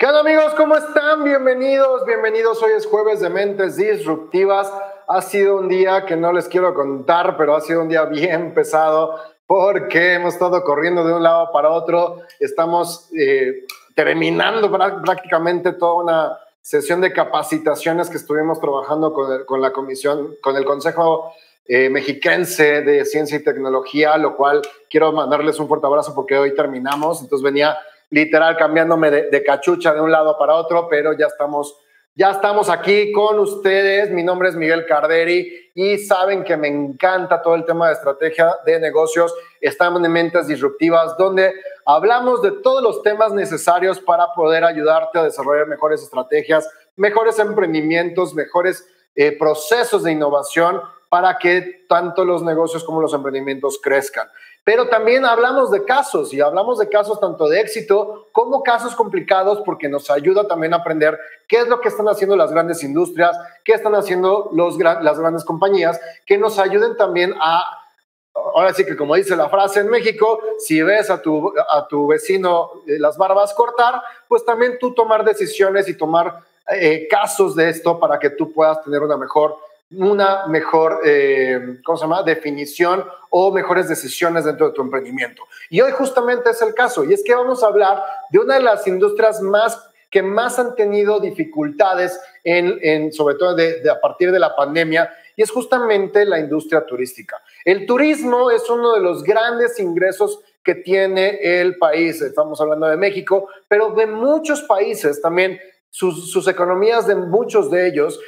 ¿Qué onda amigos? ¿Cómo están? Bienvenidos, bienvenidos. Hoy es jueves de Mentes Disruptivas. Ha sido un día que no les quiero contar, pero ha sido un día bien pesado porque hemos estado corriendo de un lado para otro. Estamos eh, terminando prácticamente toda una sesión de capacitaciones que estuvimos trabajando con, la comisión, con el Consejo eh, Mexiquense de Ciencia y Tecnología, lo cual quiero mandarles un fuerte abrazo porque hoy terminamos. Entonces venía literal cambiándome de, cachucha de un lado para otro, pero ya estamos, ya estamos aquí con ustedes. Mi nombre es Miguel Carderi y saben que me encanta todo el tema de estrategia de negocios. Estamos en Mentes Disruptivas, donde hablamos de todos los temas necesarios para poder ayudarte a desarrollar mejores estrategias, mejores emprendimientos, mejores eh, procesos de innovación para que tanto los negocios como los emprendimientos crezcan. Pero también hablamos de casos y hablamos de casos tanto de éxito como casos complicados porque nos ayuda también a aprender qué es lo que están haciendo las grandes industrias, qué están haciendo los, las grandes compañías, que nos ayuden también a, ahora sí que como dice la frase en México, si ves a tu, a tu vecino eh, las barbas cortar, pues también tú tomar decisiones y tomar eh, casos de esto para que tú puedas tener una mejor una mejor, eh, ¿cómo se llama?, definición o mejores decisiones dentro de tu emprendimiento. Y hoy justamente es el caso, y es que vamos a hablar de una de las industrias más que más han tenido dificultades, en, sobre todo de, a partir de la pandemia, y es justamente la industria turística. El turismo es uno de los grandes ingresos que tiene el país, estamos hablando de México, pero de muchos países también, sus, sus economías de muchos de ellos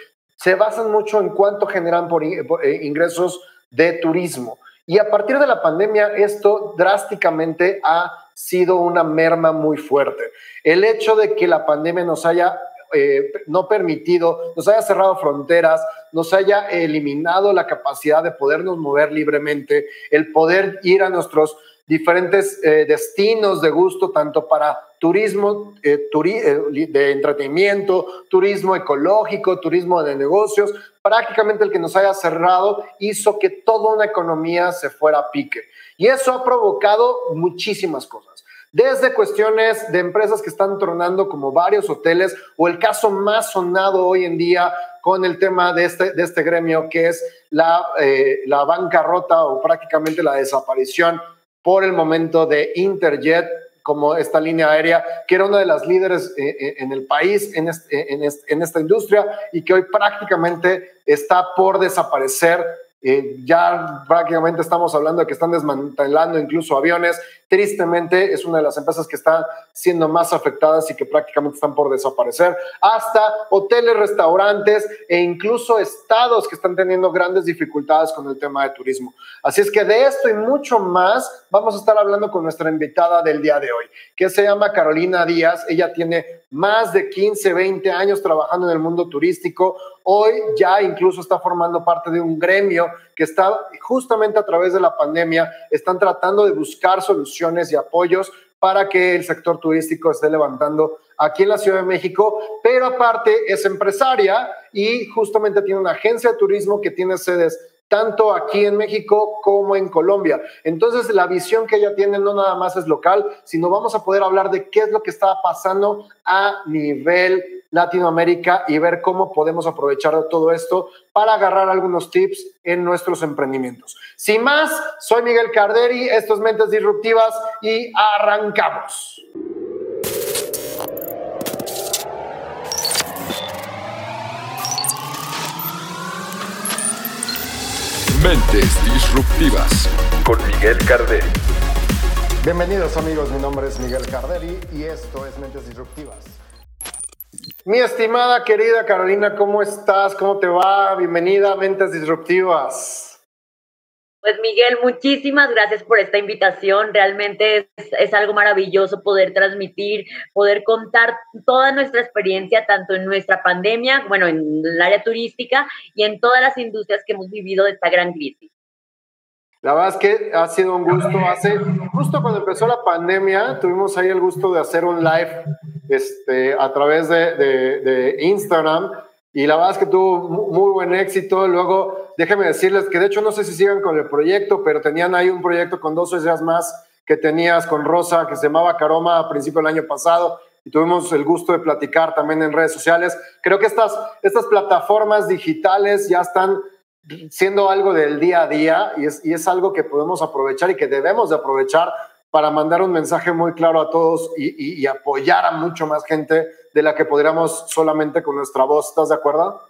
se basan mucho en cuánto generan por, eh, ingresos de turismo. Y a partir de la pandemia, esto drásticamente ha sido una merma muy fuerte. El hecho de que la pandemia nos haya eh, no permitido, nos haya cerrado fronteras, nos haya eliminado la capacidad de podernos mover libremente, el poder ir a nuestros diferentes eh, destinos de gusto, tanto para turismo eh, eh, de entretenimiento, turismo ecológico, turismo de negocios. Prácticamente el que nos haya cerrado hizo que toda una economía se fuera a pique. Y eso ha provocado muchísimas cosas. Desde cuestiones de empresas que están tronando como varios hoteles o el caso más sonado hoy en día con el tema de este, de este gremio que es la, la bancarrota o prácticamente la desaparición por el momento de Interjet como esta línea aérea, que era una de las líderes eh, eh, en el país en, en, esta industria y que hoy prácticamente está por desaparecer ya prácticamente estamos hablando de que están desmantelando incluso aviones. Tristemente es una de las empresas que están siendo más afectadas y que prácticamente están por desaparecer. Hasta hoteles, restaurantes e incluso estados que están teniendo grandes dificultades con el tema de turismo. Así es que de esto y mucho más vamos a estar hablando con nuestra invitada del día de hoy, que se llama Carolina Díaz. Ella tiene más de 15, 20 años trabajando en el mundo turístico. Hoy ya incluso está formando parte de un gremio que está justamente a través de la pandemia, están tratando de buscar soluciones y apoyos para que el sector turístico esté levantando aquí en la Ciudad de México, pero aparte es empresaria y justamente tiene una agencia de turismo que tiene sedes tanto aquí en México como en Colombia. Entonces, la visión que ella tiene no nada más es local, sino vamos a poder hablar de qué es lo que está pasando a nivel Latinoamérica y ver cómo podemos aprovechar todo esto para agarrar algunos tips en nuestros emprendimientos. Sin más, soy Miguel Carderi, esto es Mentes Disruptivas y arrancamos. Mentes Disruptivas con Miguel Carderi. Bienvenidos amigos, mi nombre es Miguel Carderi y esto es Mentes Disruptivas. Mi estimada querida Carolina, ¿cómo estás? ¿Cómo te va? Bienvenida a Mentes Disruptivas. Pues Miguel, muchísimas gracias por esta invitación. Realmente es, algo maravilloso poder transmitir, poder contar toda nuestra experiencia, tanto en nuestra pandemia, bueno, en el área turística y en todas las industrias que hemos vivido de esta gran crisis. La verdad es que ha sido un gusto. Hace, justo cuando empezó la pandemia, tuvimos ahí el gusto de hacer un live este, a través de, de Instagram y la verdad es que tuvo muy buen éxito. Luego, déjenme decirles que de hecho no sé si sigan con el proyecto, pero tenían ahí un proyecto con dos socias más que tenías con Rosa, que se llamaba Caroma a principio del año pasado. y tuvimos el gusto de platicar también en redes sociales. Creo que estas, estas plataformas digitales ya están siendo algo del día a día y es, y es algo que podemos aprovechar y que debemos de aprovechar para mandar un mensaje muy claro a todos y, y apoyar a mucho más gente de la que podríamos solamente con nuestra voz. ¿Estás de acuerdo?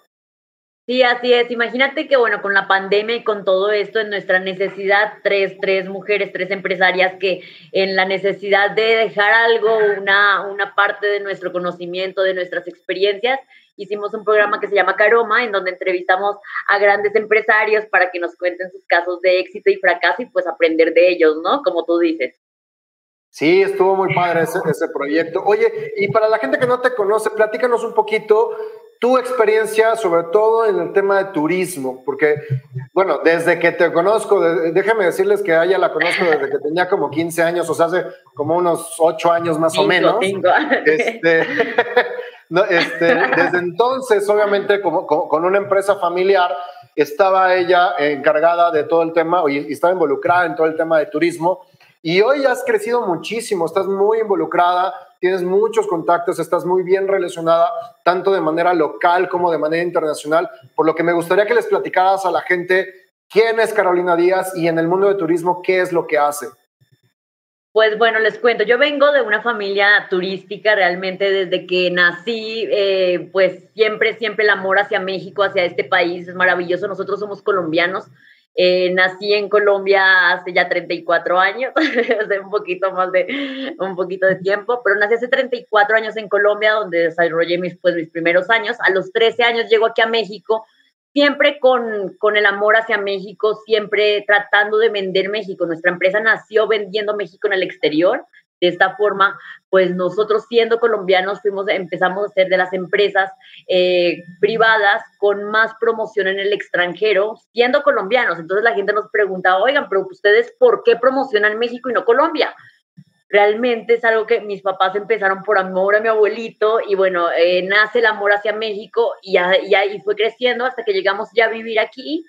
Sí, así es. Imagínate que, bueno, con la pandemia y con todo esto, en nuestra necesidad, tres, tres mujeres, tres empresarias que en la necesidad de dejar algo, una, una parte de nuestro conocimiento, de nuestras experiencias, hicimos un programa que se llama Caroma, en donde entrevistamos a grandes empresarios para que nos cuenten sus casos de éxito y fracaso y pues aprender de ellos, ¿no? Como tú dices. Sí, estuvo muy padre ese, ese proyecto. Oye, y para la gente que no te conoce, platícanos un poquito tu experiencia, sobre todo en el tema de turismo, porque, bueno, desde que te conozco, déjame decirles que a ella la conozco desde que tenía como 15 años, o sea, hace como unos 8 años más o menos. Este, este, desde entonces, obviamente, como, con una empresa familiar, estaba ella encargada de todo el tema y estaba involucrada en todo el tema de turismo. Y hoy has crecido muchísimo, estás muy involucrada, tienes muchos contactos, estás muy bien relacionada, tanto de manera local como de manera internacional, por lo que me gustaría que les platicaras a la gente quién es Carolina Díaz y en el mundo de turismo qué es lo que hace. Pues bueno, les cuento, yo vengo de una familia turística realmente desde que nací, eh, pues siempre, siempre el amor hacia México, hacia este país es maravilloso. Nosotros somos colombianos, eh, nací en Colombia hace ya 34 años, hace un poquito más de un poquito de tiempo, pero nací hace 34 años en Colombia, donde desarrollé mis, pues, mis primeros años. A los 13 años llego aquí a México, siempre con, con el amor hacia México, siempre tratando de vender México. Nuestra empresa nació vendiendo México en el exterior. De esta forma, pues nosotros siendo colombianos fuimos, empezamos a ser de las empresas eh, privadas con más promoción en el extranjero, siendo colombianos. Entonces la gente nos pregunta, oigan, pero ustedes, ¿por qué promocionan México y no Colombia? Realmente es algo que mis papás empezaron por amor a mi abuelito y bueno, eh, nace el amor hacia México y ahí fue creciendo hasta que llegamos ya a vivir aquí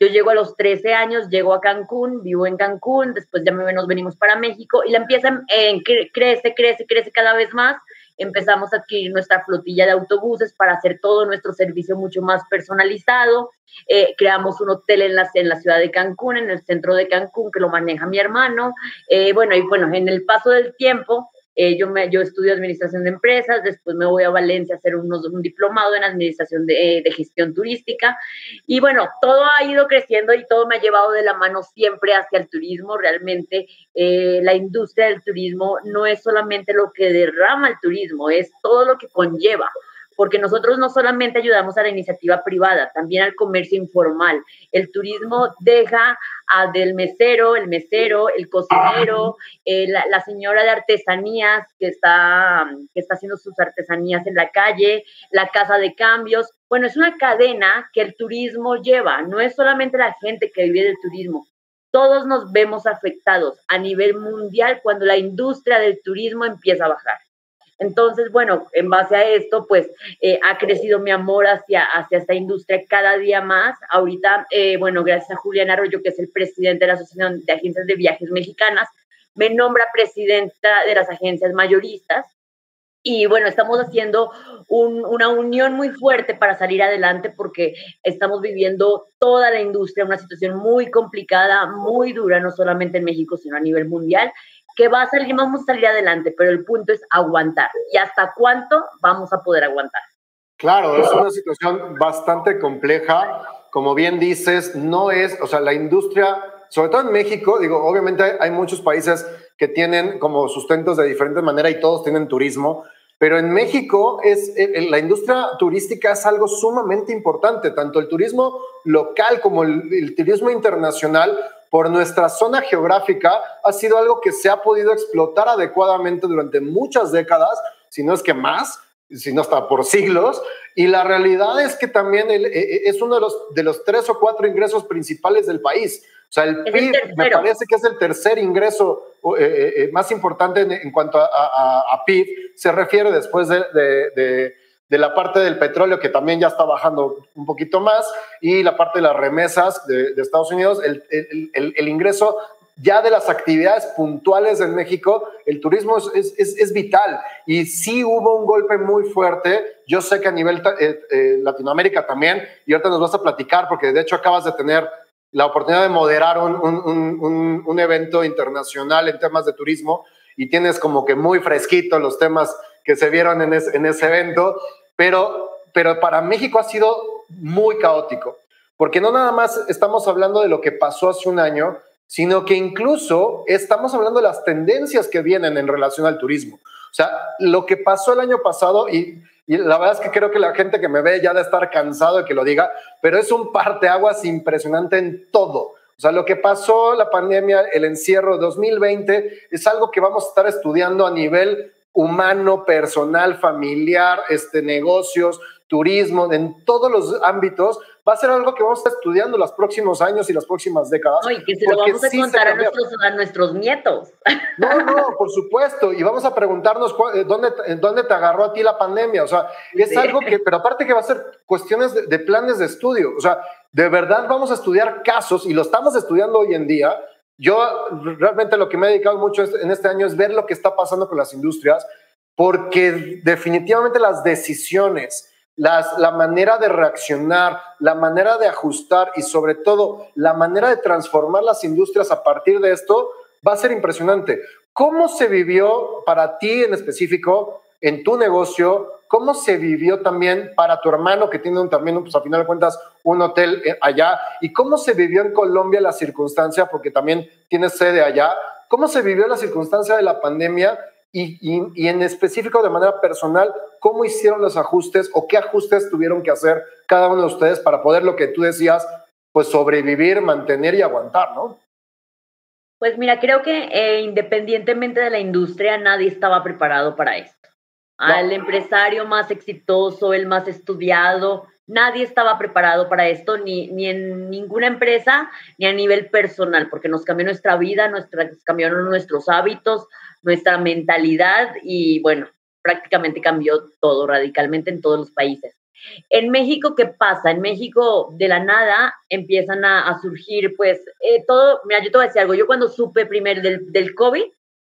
yo llego a los 13 años, llego a Cancún, vivo en Cancún, después ya nos venimos para México y la empieza, en crece, crece, crece cada vez más. Empezamos a adquirir nuestra flotilla de autobuses para hacer todo nuestro servicio mucho más personalizado. Eh, creamos un hotel en la, en la ciudad de Cancún, en el centro de Cancún, que lo maneja mi hermano. Eh, bueno, y bueno, en el paso del tiempo, eh, yo, me, yo estudio administración de empresas, después me voy a Valencia a hacer unos, un diplomado en administración de, de, gestión turística. Y bueno, todo ha ido creciendo y todo me ha llevado de la mano siempre hacia el turismo. Realmente eh, la industria del turismo no es solamente lo que derrama el turismo, es todo lo que conlleva porque nosotros no solamente ayudamos a la iniciativa privada, también al comercio informal. El turismo deja a del mesero, el mesero, el cocinero, eh, la, señora de artesanías que está, que está haciendo sus artesanías en la calle, la casa de cambios. Bueno, es una cadena que el turismo lleva, no es solamente la gente que vive del turismo, todos nos vemos afectados a nivel mundial cuando la industria del turismo empieza a bajar. Entonces, bueno, en base a esto, pues eh, ha crecido mi amor hacia, hacia esta industria cada día más. Ahorita, eh, bueno, gracias a Julián Arroyo, que es el presidente de la Asociación de Agencias de Viajes Mexicanas, me nombra presidenta de las agencias mayoristas. Y bueno, estamos haciendo una unión muy fuerte para salir adelante porque estamos viviendo toda la industria una situación muy complicada, muy dura, no solamente en México, sino a nivel mundial que va a salir, vamos a salir adelante, pero el punto es aguantar. ¿Y hasta cuánto vamos a poder aguantar? Claro, es una situación bastante compleja. Como bien dices, no es, o sea, la industria, sobre todo en México, digo, obviamente hay muchos países que tienen como sustentos de diferente manera y todos tienen turismo, pero en México es la industria turística es algo sumamente importante, tanto el turismo local como el, el turismo internacional por nuestra zona geográfica ha sido algo que se ha podido explotar adecuadamente durante muchas décadas, si no es que más, si no está por siglos, y la realidad es que también e, e, es uno de los, de los tres o cuatro ingresos principales del país. O sea, el PIB me parece que es el tercer ingreso eh, eh, más importante en, cuanto a, PIB, se refiere después de de la parte del petróleo que también ya está bajando un poquito más y la parte de las remesas de, Estados Unidos, el, el, el, ingreso ya de las actividades puntuales en México, el turismo es, es, es vital. Y sí hubo un golpe muy fuerte. Yo sé que a nivel eh, eh, Latinoamérica también, y ahorita nos vas a platicar, porque de hecho acabas de tener la oportunidad de moderar un, un, un, un evento internacional en temas de turismo y tienes como que muy fresquito los temas que se vieron en, en ese evento, pero, pero para México ha sido muy caótico, porque no nada más estamos hablando de lo que pasó hace un año, sino que incluso estamos hablando de las tendencias que vienen en relación al turismo. O sea, lo que pasó el año pasado, y, la verdad es que creo que la gente que me ve ya de estar cansado de que lo diga, pero es un parteaguas impresionante en todo. O sea, lo que pasó, la pandemia, el encierro 2020, es algo que vamos a estar estudiando a nivel humano, personal, familiar, este, negocios, turismo, en todos los ámbitos, va a ser algo que vamos a estar estudiando los próximos años y las próximas décadas. No, y que se lo vamos a contar a nuestros, a nuestros, nietos. No, no, por supuesto. Y vamos a preguntarnos eh, dónde, dónde te agarró a ti la pandemia. O sea, es algo que, pero aparte que va a ser cuestiones de, de planes de estudio. O sea, de verdad vamos a estudiar casos y lo estamos estudiando hoy en día yo realmente lo que me he dedicado mucho en este año es ver lo que está pasando con las industrias, porque definitivamente las decisiones, la manera de reaccionar, la manera de ajustar y sobre todo la manera de transformar las industrias a partir de esto va a ser impresionante. ¿Cómo se vivió para ti en específico en tu negocio ¿Cómo se vivió también para tu hermano que tiene un, también, pues a final de cuentas, un hotel eh, allá? ¿Y cómo se vivió en Colombia la circunstancia, porque también tiene sede allá? ¿Cómo se vivió la circunstancia de la pandemia y, y, en específico de manera personal, cómo hicieron los ajustes o qué ajustes tuvieron que hacer cada uno de ustedes para poder lo que tú decías, pues sobrevivir, mantener y aguantar, ¿no? Pues mira, creo que eh, independientemente de la industria, nadie estaba preparado para eso al empresario más exitoso, el más estudiado. Nadie estaba preparado para esto, ni, ni en ninguna empresa, ni a nivel personal, porque nos cambió nuestra vida, nuestra, nos cambiaron nuestros hábitos, nuestra mentalidad y bueno, prácticamente cambió todo radicalmente en todos los países. En México, ¿qué pasa? En México, de la nada, empiezan a, surgir, pues, eh, todo, mira, yo te voy a decir algo, yo cuando supe primero del, del COVID,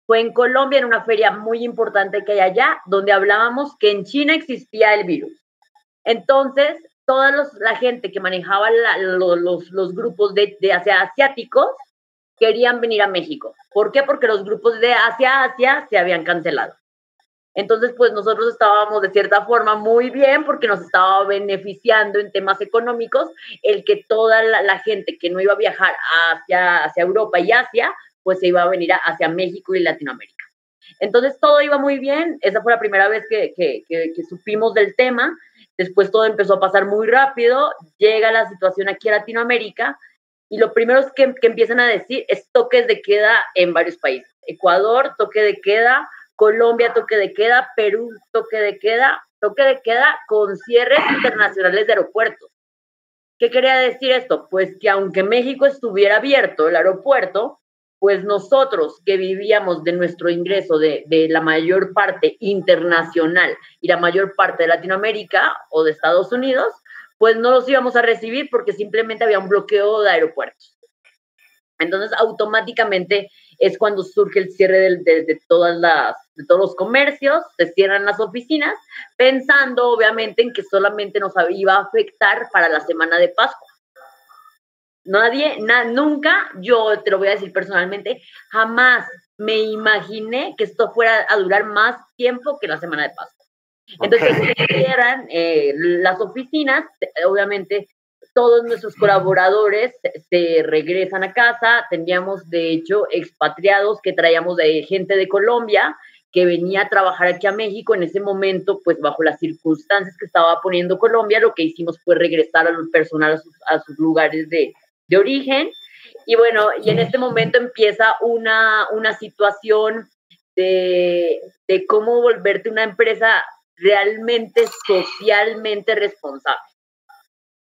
fue en Colombia, en una feria muy importante que hay allá, donde hablábamos que en China existía el virus. Entonces, toda la gente que manejaba los, los, grupos de, de Asia asiáticos querían venir a México. ¿Por qué? Porque los grupos de Asia Asia se habían cancelado. Entonces, pues nosotros estábamos de cierta forma muy bien porque nos estaba beneficiando en temas económicos el que toda la, gente que no iba a viajar hacia, hacia Europa y Asia pues se iba a venir hacia México y Latinoamérica. Entonces todo iba muy bien, esa fue la primera vez que, que, que, supimos del tema, después todo empezó a pasar muy rápido, llega la situación aquí a Latinoamérica y lo primero que, que empiezan a decir es toques de queda en varios países. Ecuador, toque de queda, Colombia, toque de queda, Perú, toque de queda, toque de queda con cierres internacionales de aeropuertos. ¿Qué quería decir esto? Pues que aunque México estuviera abierto el aeropuerto, pues nosotros que vivíamos de nuestro ingreso de, la mayor parte internacional y la mayor parte de Latinoamérica o de Estados Unidos, pues no los íbamos a recibir porque simplemente había un bloqueo de aeropuertos. Entonces, automáticamente es cuando surge el cierre de, todas las, de todos los comercios, se cierran las oficinas, pensando obviamente en que solamente nos iba a afectar para la semana de Pascua. Nadie, nunca, yo te lo voy a decir personalmente, jamás me imaginé que esto fuera a durar más tiempo que la semana de Pascua. Entonces, cierran eh, las oficinas, obviamente todos nuestros colaboradores se regresan a casa, teníamos de hecho expatriados que traíamos de gente de Colombia que venía a trabajar aquí a México en ese momento, pues bajo las circunstancias que estaba poniendo Colombia, lo que hicimos fue regresar al personal a sus lugares de, de origen. Y bueno, y en este momento empieza una, una situación de, de cómo volverte una empresa realmente socialmente responsable.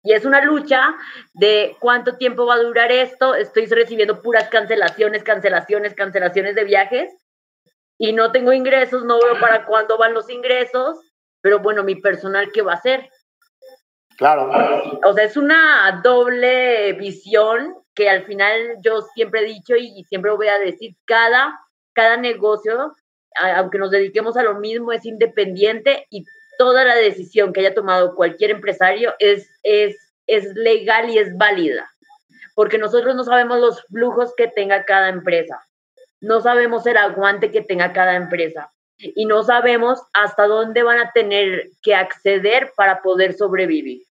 Y es una lucha de cuánto tiempo va a durar esto. Estoy recibiendo puras cancelaciones, cancelaciones, cancelaciones de viajes y no tengo ingresos, no veo para cuándo van los ingresos, pero bueno, mi personal, ¿qué va a hacer? Claro. O sea, es una doble visión que al final yo siempre he dicho y siempre voy a decir, cada, cada negocio, aunque nos dediquemos a lo mismo, es independiente y toda la decisión que haya tomado cualquier empresario es, es, es legal y es válida, porque nosotros no sabemos los flujos que tenga cada empresa, no sabemos el aguante que tenga cada empresa. Y no sabemos hasta dónde van a tener que acceder para poder sobrevivir.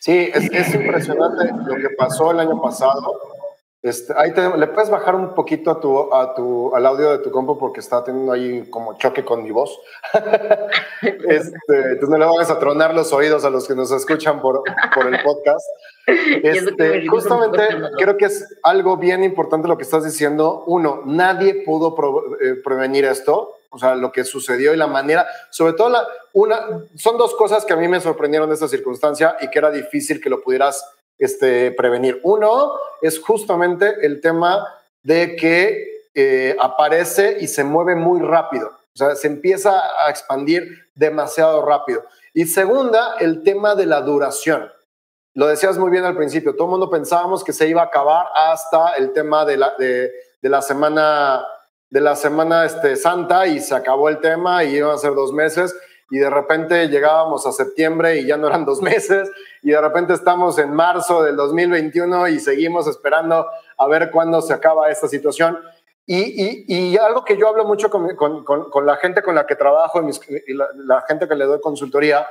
Sí, es, es impresionante lo que pasó el año pasado este, ahí le puedes bajar un poquito a tu, a tu, al audio de tu compu porque está teniendo ahí como choque con mi voz. este, entonces no le vayas a tronar los oídos a los que nos escuchan por, por el podcast. Este, justamente creo que es algo bien importante lo que estás diciendo. Uno, nadie pudo eh, prevenir esto, o sea, lo que sucedió y la manera, sobre todo la, una, son dos cosas que a mí me sorprendieron de esta circunstancia y que era difícil que lo pudieras este, prevenir. Uno es justamente el tema de que eh, aparece y se mueve muy rápido, o sea, se empieza a expandir demasiado rápido. Y segunda, el tema de la duración. Lo decías muy bien al principio, todo el mundo pensábamos que se iba a acabar hasta el tema de la, de, la semana de la semana este, santa y se acabó el tema y iban a ser dos meses y de repente llegábamos a septiembre y ya no eran dos meses y de repente estamos en marzo del 2021 y seguimos esperando a ver cuándo se acaba esta situación. Y, y, algo que yo hablo mucho con, con, con, la gente con la que trabajo y, la, la, gente que le doy consultoría,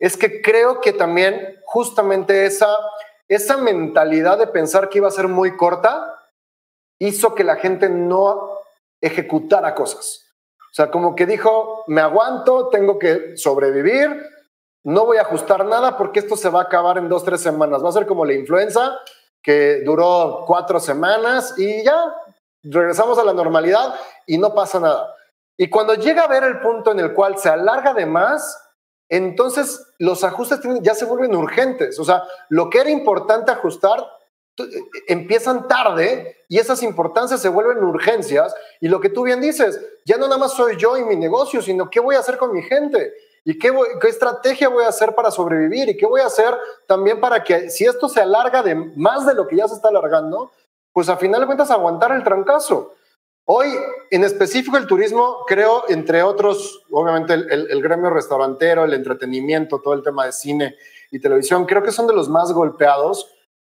es que creo que también justamente esa, esa mentalidad de pensar que iba a ser muy corta hizo que la gente no ejecutara cosas. O sea, como que dijo, me aguanto, tengo que sobrevivir, no voy a ajustar nada porque esto se va a acabar en dos, tres semanas. Va a ser como la influenza, que duró cuatro semanas y ya regresamos a la normalidad y no pasa nada. Y cuando llega a ver el punto en el cual se alarga de más, entonces los ajustes ya se vuelven urgentes. O sea, lo que era importante ajustar empiezan tarde y esas importancias se vuelven urgencias. Y lo que tú bien dices, ya no nada más soy yo y mi negocio, sino qué voy a hacer con mi gente. ¿Y qué, qué, estrategia voy a hacer para sobrevivir? ¿Y qué voy a hacer también para que si esto se alarga de más de lo que ya se está alargando, pues a final de cuentas aguantar el trancazo? Hoy, en específico, el turismo, creo, entre otros, obviamente el, el, gremio restaurantero, el entretenimiento, todo el tema de cine y televisión, creo que son de los más golpeados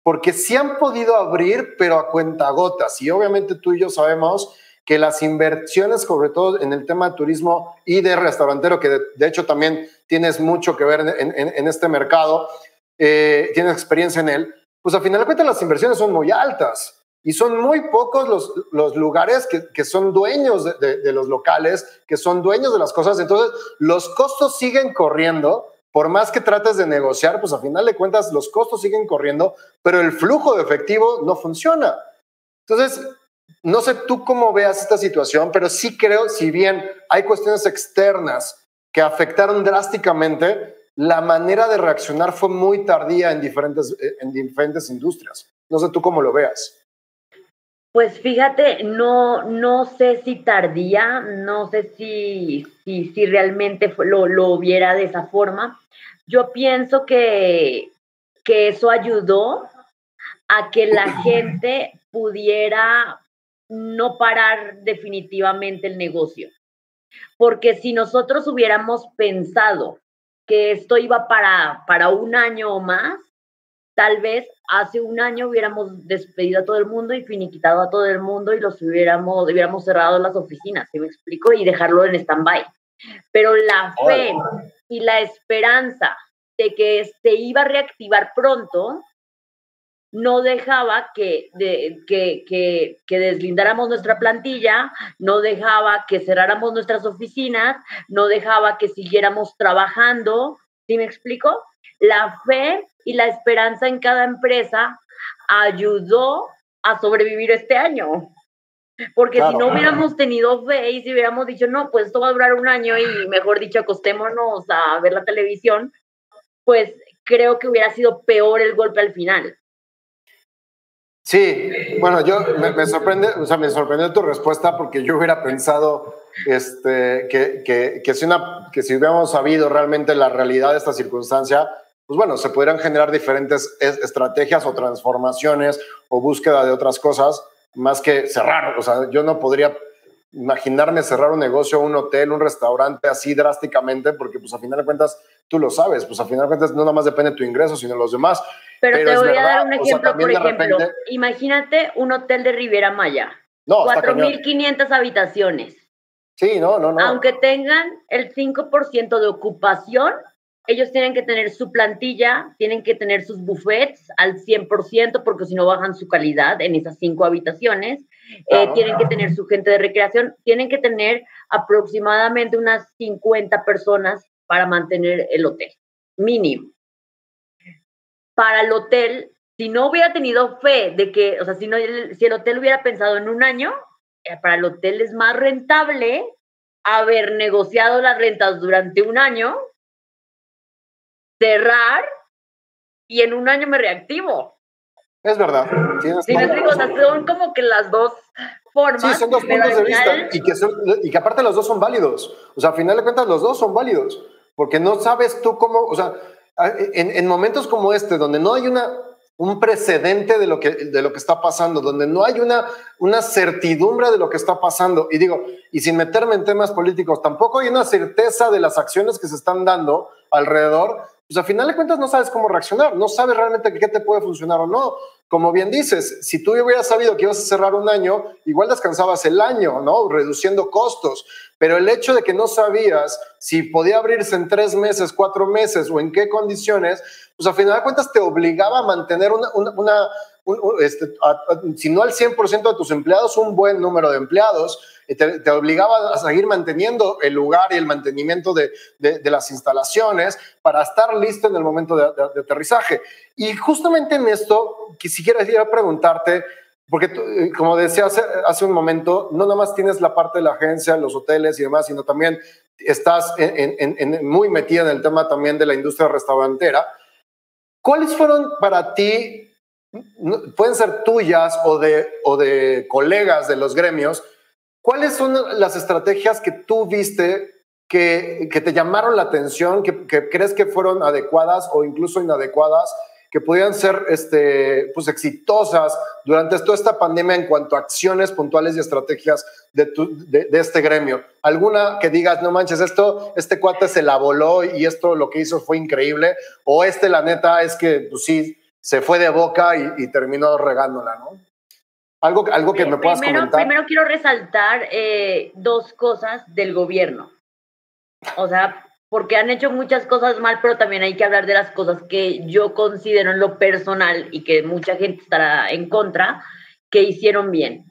porque sí han podido abrir, pero a cuentagotas. Y obviamente tú y yo sabemos que las inversiones, sobre todo en el tema de turismo y de restaurantero, que de, hecho también tienes mucho que ver en, este mercado, eh, tienes experiencia en él, pues al final de cuentas las inversiones son muy altas y son muy pocos los, los lugares que, que, son dueños de, de, los locales, que son dueños de las cosas. Entonces, los costos siguen corriendo. Por más que trates de negociar, pues al final de cuentas los costos siguen corriendo, pero el flujo de efectivo no funciona. Entonces, no sé tú cómo veas esta situación, pero sí creo, si bien hay cuestiones externas que afectaron drásticamente, la manera de reaccionar fue muy tardía en diferentes, eh, en diferentes industrias. No sé tú cómo lo veas. Pues fíjate, no, no sé si tardía, no sé si, si, si realmente lo, lo viera de esa forma. Yo pienso que, que eso ayudó a que la gente pudiera no parar definitivamente el negocio. Porque si nosotros hubiéramos pensado que esto iba para, para un año o más, tal vez hace un año hubiéramos despedido a todo el mundo y finiquitado a todo el mundo y los hubiéramos, hubiéramos cerrado las oficinas, ¿se me explico? Y dejarlo en stand-by. Pero la fe y la esperanza de que se iba a reactivar pronto no dejaba que, de, que, que, que, deslindáramos nuestra plantilla, no dejaba que cerráramos nuestras oficinas, no dejaba que siguiéramos trabajando. ¿Sí me explico? La fe y la esperanza en cada empresa ayudó a sobrevivir este año. Porque si no hubiéramos tenido fe y si hubiéramos dicho, no, pues esto va a durar un año y mejor dicho, acostémonos a ver la televisión, pues creo que hubiera sido peor el golpe al final. Sí, bueno, yo me, sorprende, o sea, me sorprendió tu respuesta porque yo hubiera pensado este, que, que, que, si una, que si hubiéramos sabido realmente la realidad de esta circunstancia, pues bueno, se podrían generar diferentes estrategias o transformaciones o búsqueda de otras cosas más que cerrar. O sea, yo no podría imaginarme cerrar un negocio, un hotel, un restaurante así drásticamente, porque pues a final de cuentas tú lo sabes, pues a final de cuentas no nada más depende de tu ingreso, sino de los demás. Pero, te voy a dar un ejemplo, por ejemplo, imagínate un hotel de Riviera Maya, no, 4.500 habitaciones. Sí, no, no, no. Aunque tengan el 5% de ocupación, ellos tienen que tener su plantilla, tienen que tener sus buffets al 100% porque si no bajan su calidad en esas cinco habitaciones. Eh, tienen que tener su gente de recreación, tienen que tener aproximadamente unas 50 personas para mantener el hotel, mínimo. Para el hotel, si no hubiera tenido fe de que, o sea, si, no, si el hotel hubiera pensado en un año, eh, para el hotel es más rentable haber negociado las rentas durante un año, cerrar y en un año me reactivo. Es verdad. Sí, son como que las dos formas. Sí, son dos puntos de vista y que, y que aparte los dos son válidos. O sea, a final de cuentas los dos son válidos, porque no sabes tú cómo, o sea, en, en momentos como este, donde no hay una, un precedente de lo, que, de lo que está pasando, donde no hay una, una certidumbre de lo que está pasando. Y digo, y sin meterme en temas políticos, tampoco hay una certeza de las acciones que se están dando alrededor, pues al final de cuentas no sabes cómo reaccionar, no sabes realmente qué te puede funcionar o no. Como bien dices, si tú hubieras sabido que ibas a cerrar un año, igual descansabas el año, ¿no? Reduciendo costos. Pero el hecho de que no sabías si podía abrirse en tres meses, cuatro meses o en qué condiciones, pues al final de cuentas te obligaba a mantener una, este, si no al 100% de tus empleados, un buen número de empleados te, obligaba a seguir manteniendo el lugar y el mantenimiento de, de, las instalaciones para estar listo en el momento de, aterrizaje. Y justamente en esto, quisiera preguntarte, porque eh, como decía hace, hace, un momento, no nada más tienes la parte de la agencia, los hoteles y demás, sino también estás en, en, muy metida en el tema también de la industria restaurantera. ¿Cuáles fueron para ti, pueden ser tuyas o de, o de colegas de los gremios, ¿Cuáles son las estrategias que tú viste que, que te llamaron la atención, que, crees que fueron adecuadas o incluso inadecuadas, que podían ser este, pues, exitosas durante toda esta pandemia en cuanto a acciones puntuales y estrategias de, de, este gremio? ¿Alguna que digas, no manches, esto, este cuate se la voló y esto lo que hizo fue increíble? ¿O este, la neta, es que pues, sí, se fue de boca y, y terminó regándola, ¿no? Algo, algo que me puedas primero, comentar. Primero quiero resaltar eh, dos cosas del gobierno. O sea, porque han hecho muchas cosas mal, pero también hay que hablar de las cosas que yo considero en lo personal y que mucha gente estará en contra, que hicieron bien.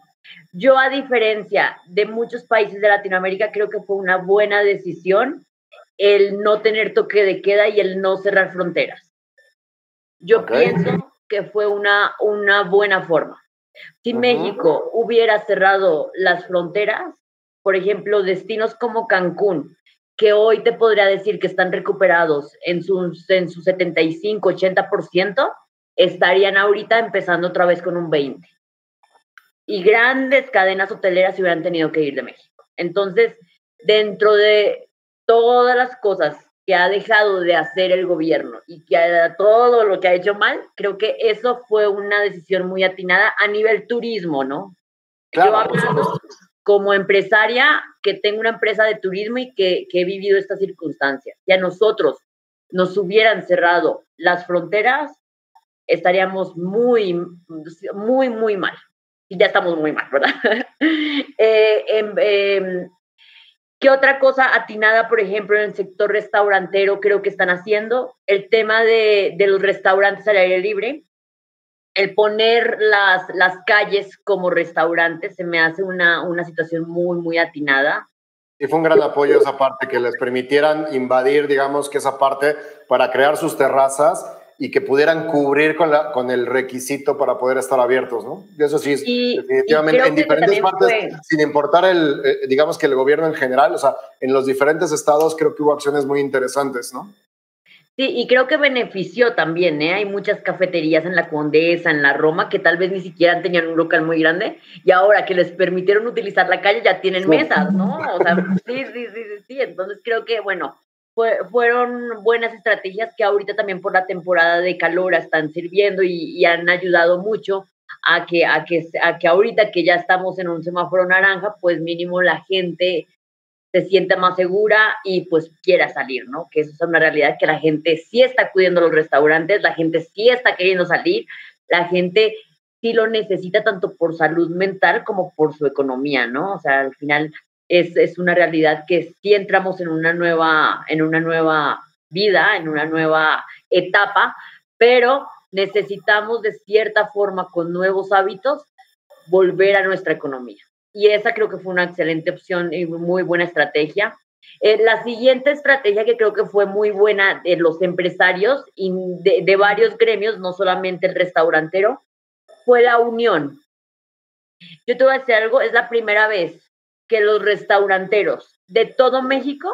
Yo, a diferencia de muchos países de Latinoamérica, creo que fue una buena decisión el no tener toque de queda y el no cerrar fronteras. Yo pienso que fue una, una buena forma. Si México hubiera cerrado las fronteras, por ejemplo, destinos como Cancún, que hoy te podría decir que están recuperados en sus, en su 75, 80%, estarían ahorita empezando otra vez con un 20%. Y grandes cadenas hoteleras se hubieran tenido que ir de México. Entonces, dentro de todas las cosas que ha dejado de hacer el gobierno y que todo lo que ha hecho mal, creo que eso fue una decisión muy atinada a nivel turismo, ¿no? Claro, Yo hablando como empresaria que tengo una empresa de turismo y que, que he vivido estas circunstancias. Si a nosotros nos hubieran cerrado las fronteras, estaríamos muy, muy, muy mal. Y ya estamos muy mal, ¿verdad? eh, eh, ¿Qué otra cosa atinada, por ejemplo, en el sector restaurantero creo que están haciendo? El tema de, los restaurantes al aire libre. El poner las, las calles como restaurantes se me hace una, una situación muy, muy atinada. Y fue un gran apoyo esa parte, que les permitieran invadir, digamos, que esa parte para crear sus terrazas y que pudieran cubrir con, la, con el requisito para poder estar abiertos, ¿no? Y eso sí, es definitivamente en diferentes partes, sin importar el, eh, digamos que el gobierno en general, o sea, en los diferentes estados creo que hubo acciones muy interesantes, ¿no? Sí, y creo que benefició también, ¿eh? Hay muchas cafeterías en la Condesa, en la Roma, que tal vez ni siquiera tenían un local muy grande, y ahora que les permitieron utilizar la calle ya tienen mesas, ¿no? O sea, sí, sí, sí, sí, sí. Entonces creo que, bueno, fueron buenas estrategias que ahorita también por la temporada de calor están sirviendo y, han ayudado mucho a que, a, que, a que ahorita que ya estamos en un semáforo naranja, pues mínimo la gente se sienta más segura y pues quiera salir, ¿no? Que eso es una realidad que la gente sí está acudiendo a los restaurantes, la gente sí está queriendo salir, la gente sí lo necesita tanto por salud mental como por su economía, ¿no? O sea, al final es, es una realidad que sí entramos en una nueva, en una nueva vida, en una nueva etapa, pero necesitamos de cierta forma con nuevos hábitos volver a nuestra economía. Y esa creo que fue una excelente opción y muy buena estrategia. Eh, la siguiente estrategia que creo que fue muy buena de los empresarios y de, de varios gremios, no solamente el restaurantero, fue la unión. Yo te voy a decir algo, es la primera vez que los restauranteros de todo México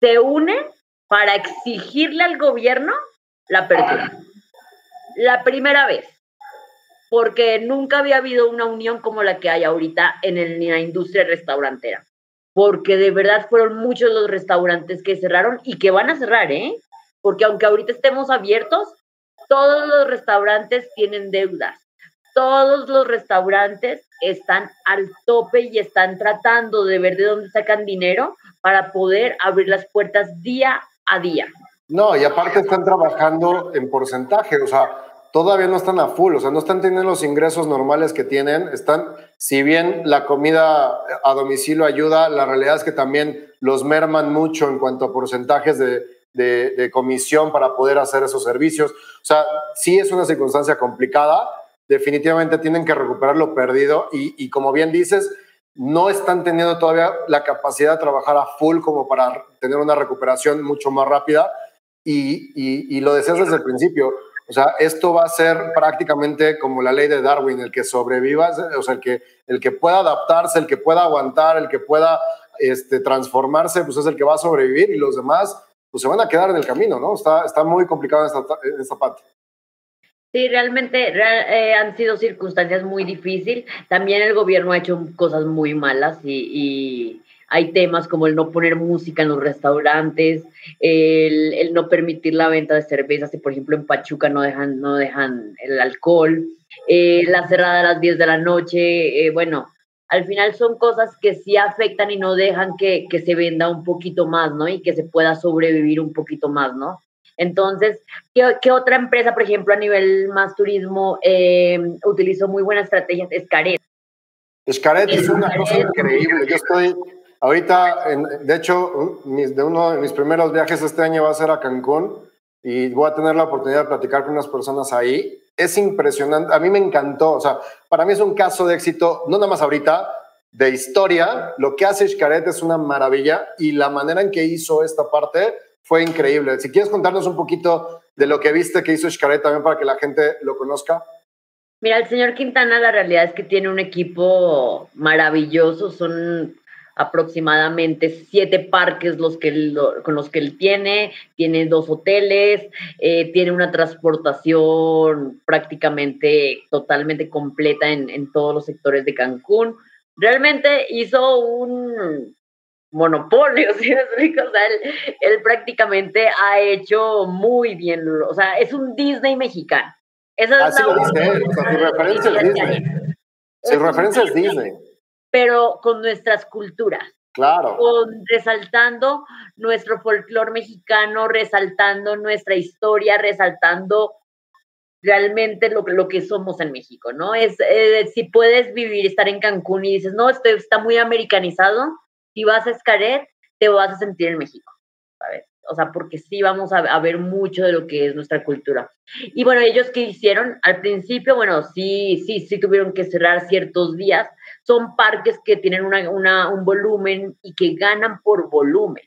se unen para exigirle al gobierno la apertura. La primera vez, porque nunca había habido una unión como la que hay ahorita en, en la industria restaurantera, porque de verdad fueron muchos los restaurantes que cerraron y que van a cerrar, ¿eh? Porque aunque ahorita estemos abiertos, todos los restaurantes tienen deudas todos los restaurantes están al tope y están tratando de ver de dónde sacan dinero para poder abrir las puertas día a día. No, y aparte están trabajando en porcentaje, o sea, todavía no están a full, o sea, no están teniendo los ingresos normales que tienen, están, si bien la comida a domicilio ayuda, la realidad es que también los merman mucho en cuanto a porcentajes de, de, comisión para poder hacer esos servicios. O sea, sí es una circunstancia complicada, definitivamente tienen que recuperar lo perdido y, como bien dices, no están teniendo todavía la capacidad de trabajar a full como para tener una recuperación mucho más rápida y, lo decías desde el principio. O sea, esto va a ser prácticamente como la ley de Darwin, el que sobreviva, o sea, el que, el que pueda adaptarse, el que pueda aguantar, el que pueda este, transformarse, pues es el que va a sobrevivir y los demás pues se van a quedar en el camino, ¿no? Está, está muy complicado esta, esta parte. Sí, realmente eh, han sido circunstancias muy difíciles. También el gobierno ha hecho cosas muy malas y, hay temas como el no poner música en los restaurantes, el, no permitir la venta de cervezas, si por ejemplo en Pachuca no dejan, no dejan el alcohol, eh, la cerrada a las 10 de la noche, eh, bueno, al final son cosas que sí afectan y no dejan que, que se venda un poquito más, ¿no? Y que se pueda sobrevivir un poquito más, ¿no? Entonces, ¿qué, otra empresa, por ejemplo, a nivel más turismo, eh, utilizó muy buenas estrategias? Escaret. Escaret es una cosa increíble. Yo estoy ahorita, de hecho, de uno de mis primeros viajes este año va a ser a Cancún y voy a tener la oportunidad de platicar con unas personas ahí. Es impresionante, a mí me encantó, o sea, para mí es un caso de éxito, no nada más ahorita, de historia. Lo que hace Xcaret es una maravilla y la manera en que hizo esta parte fue increíble. Si quieres contarnos un poquito de lo que viste que hizo Xcaret también para que la gente lo conozca. Mira, el señor Quintana la realidad es que tiene un equipo maravilloso, son aproximadamente siete parques los que con los que él tiene, tiene dos hoteles, eh, tiene una transportación prácticamente totalmente completa en, en todos los sectores de Cancún. Realmente hizo un, monopolio, ¿sí O sea, él, prácticamente ha hecho muy bien, o sea, es un Disney mexicano. Esa es ah, lo dice su referencia es Disney. Su referencia es Disney. Pero con nuestras culturas. Claro. Con, resaltando nuestro folclore mexicano, resaltando nuestra historia, resaltando realmente lo, lo que somos en México, ¿no? Es eh, si puedes vivir, estar en Cancún y dices, no, esto está muy americanizado, si vas a Escaret, te vas a sentir en México, ¿sabes? O sea, porque sí vamos a, ver mucho de lo que es nuestra cultura. Y bueno, ellos que hicieron al principio, bueno, sí, sí, sí tuvieron que cerrar ciertos días. Son parques que tienen una, un volumen y que ganan por volumen.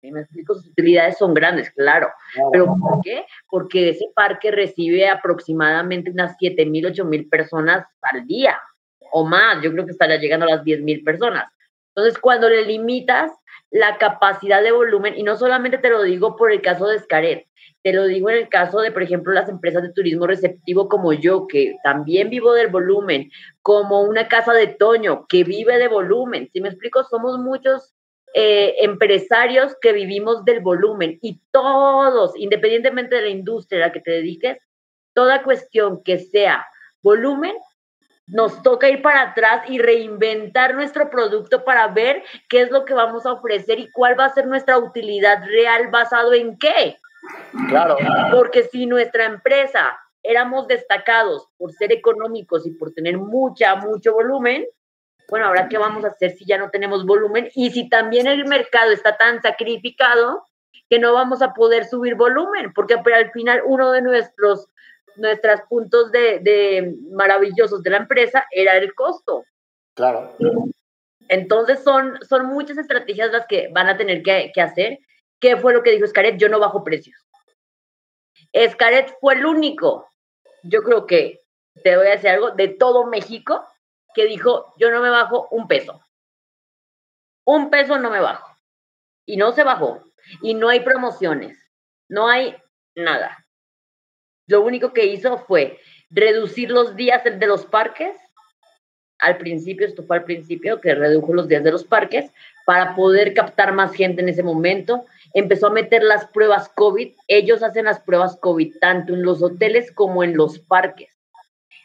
Me explico, sus utilidades son grandes, claro. Pero ¿por qué? Porque ese parque recibe aproximadamente unas 7 mil, 8 mil personas al día o más. Yo creo que estaría llegando a las 10 mil personas. Entonces, cuando le limitas la capacidad de volumen, y no solamente te lo digo por el caso de Scaret, te lo digo en el caso de, por ejemplo, las empresas de turismo receptivo como yo, que también vivo del volumen, como una casa de Toño, que vive de volumen. Si me explico, somos muchos eh, empresarios que vivimos del volumen y todos, independientemente de la industria a la que te dediques, toda cuestión que sea volumen, nos toca ir para atrás y reinventar nuestro producto para ver qué es lo que vamos a ofrecer y cuál va a ser nuestra utilidad real basado en qué. Claro. Porque si nuestra empresa éramos destacados por ser económicos y por tener mucha, mucho volumen, bueno, ahora qué vamos a hacer si ya no tenemos volumen y si también el mercado está tan sacrificado que no vamos a poder subir volumen, porque al final uno de nuestros nuestros puntos de, maravillosos de la empresa era el costo. Claro. Entonces son, son muchas estrategias las que van a tener que, que hacer. ¿Qué fue lo que dijo Scaret? Yo no bajo precios. Scaret fue el único, yo creo que, te voy a decir algo, de todo México que dijo, yo no me bajo un peso. Un peso no me bajo. Y no se bajó. Y no hay promociones. No hay nada. Lo único que hizo fue reducir los días de los parques. Al principio, esto fue al principio, que redujo los días de los parques para poder captar más gente en ese momento. Empezó a meter las pruebas COVID. Ellos hacen las pruebas COVID tanto en los hoteles como en los parques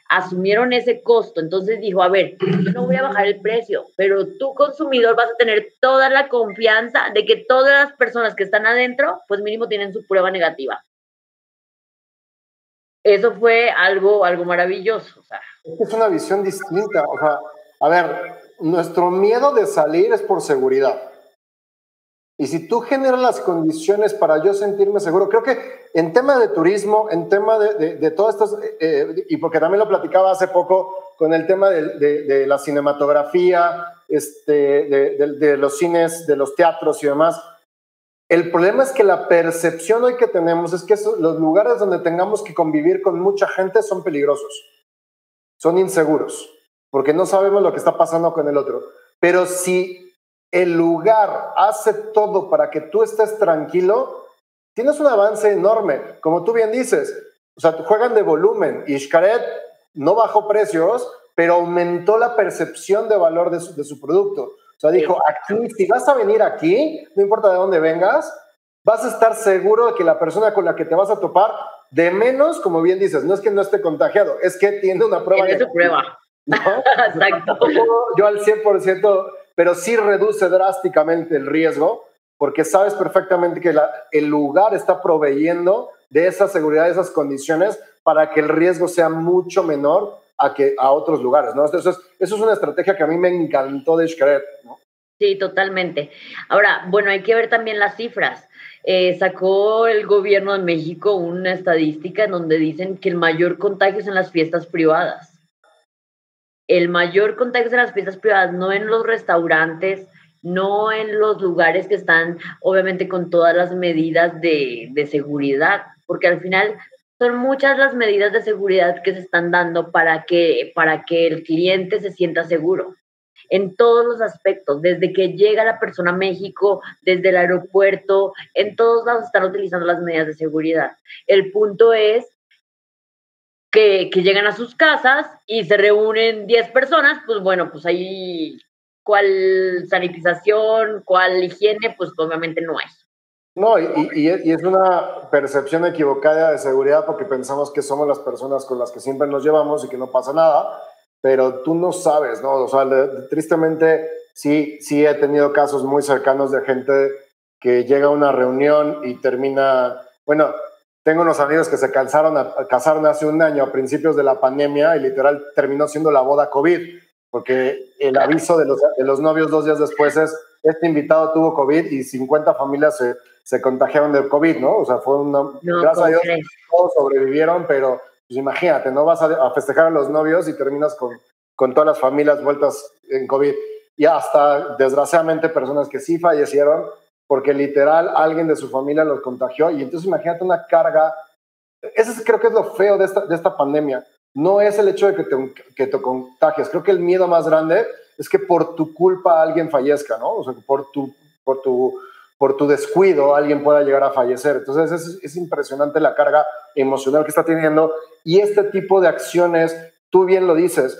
asumieron ese costo. Entonces dijo, a ver, yo no voy a bajar el precio, pero tú consumidor vas a tener toda la confianza de que todas las personas que están adentro, pues mínimo tienen su prueba negativa. Eso fue algo, algo maravilloso. Es una visión distinta. A ver, nuestro miedo de salir es por seguridad. Y si tú generas las condiciones para yo sentirme seguro, creo que en tema de turismo, en tema de, de, todo esto, eh, eh, y porque también lo platicaba hace poco con el tema de, la cinematografía, este, de, los cines, de los teatros y demás, el problema es que la percepción hoy que tenemos es que los lugares donde tengamos que convivir con mucha gente son peligrosos, son inseguros, porque no sabemos lo que está pasando con el otro. Pero si el lugar hace todo para que tú estés tranquilo, tienes un avance enorme. Como tú bien dices, o sea, juegan de volumen y Xcaret no bajó precios, pero aumentó la percepción de valor de su, producto. O sea, dijo, aquí, si vas a venir aquí, no importa de dónde vengas, vas a estar seguro de que la persona con la que te vas a topar, de menos, como bien dices, no es que no esté contagiado, es que tiene una prueba. Tiene su prueba. Exacto. Yo al 100% pero sí reduce drásticamente el riesgo porque sabes perfectamente que el lugar está proveyendo de esa seguridad, de esas condiciones para que el riesgo sea mucho menor a, que, a otros lugares, ¿no? Eso es, eso es una estrategia que a mí me encantó de ¿no? Sí, totalmente. Ahora, bueno, hay que ver también las cifras. Eh, sacó el gobierno de México una estadística en donde dicen que el mayor contagio es en las fiestas privadas el mayor contagio en las fiestas privadas, no en los restaurantes, no en los lugares que están obviamente con todas las medidas de, de, seguridad, porque al final son muchas las medidas de seguridad que se están dando para que, para que el cliente se sienta seguro en todos los aspectos, desde que llega la persona a México, desde el aeropuerto, en todos lados están utilizando las medidas de seguridad. El punto es que, llegan a sus casas y se reúnen 10 personas, pues bueno, pues ahí cuál sanitización, cuál higiene, pues obviamente no hay. No, y, y, es una percepción equivocada de seguridad porque pensamos que somos las personas con las que siempre nos llevamos y que no pasa nada, pero tú no sabes, ¿no? O sea, tristemente sí, sí he tenido casos muy cercanos de gente que llega a una reunión y termina, bueno, tengo unos amigos que se cansaron a, casaron hace un año a principios de la pandemia y literal terminó siendo la boda COVID, porque el aviso de los, de los novios dos días después es, este invitado tuvo COVID y 50 familias se, se contagiaron del COVID, ¿no? O sea, fue una... gracias a Dios todos sobrevivieron, pero pues imagínate, no vas a, a, festejar a los novios y terminas con, con todas las familias vueltas en COVID. Y hasta, desgraciadamente, personas que sí fallecieron porque literal alguien de su familia los contagió y entonces imagínate una carga. Eso creo que es lo feo de esta, de esta pandemia. No es el hecho de que te, que te contagies. Creo que el miedo más grande es que por tu culpa alguien fallezca, ¿no? O sea, por tu, por tu, por tu descuido alguien pueda llegar a fallecer. Entonces es, es impresionante la carga emocional que está teniendo y este tipo de acciones, tú bien lo dices,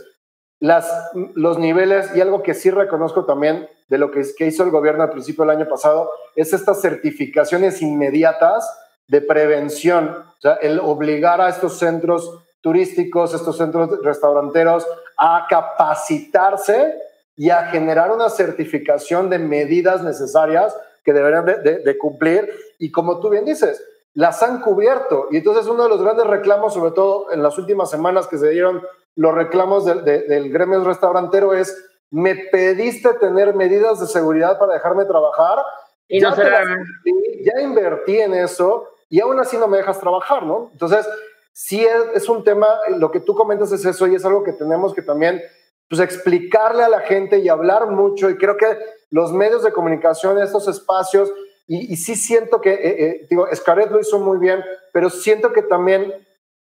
las, los niveles y algo que sí reconozco también de lo que, que hizo el gobierno al principio del año pasado, es estas certificaciones inmediatas de prevención, o sea, el obligar a estos centros turísticos, estos centros restauranteros a capacitarse y a generar una certificación de medidas necesarias que deberían de, cumplir. Y como tú bien dices, las han cubierto. Y entonces uno de los grandes reclamos, sobre todo en las últimas semanas que se dieron los reclamos del gremio restaurantero, es, me pediste tener medidas de seguridad para dejarme trabajar. Y ya, ya invertí en eso y aún así no me dejas trabajar, ¿no? Entonces, sí es, un tema, lo que tú comentas es eso y es algo que tenemos que también pues, explicarle a la gente y hablar mucho. Y creo que los medios de comunicación, estos espacios, y, sí siento que, eh, eh, digo, Escaret lo hizo muy bien, pero siento que también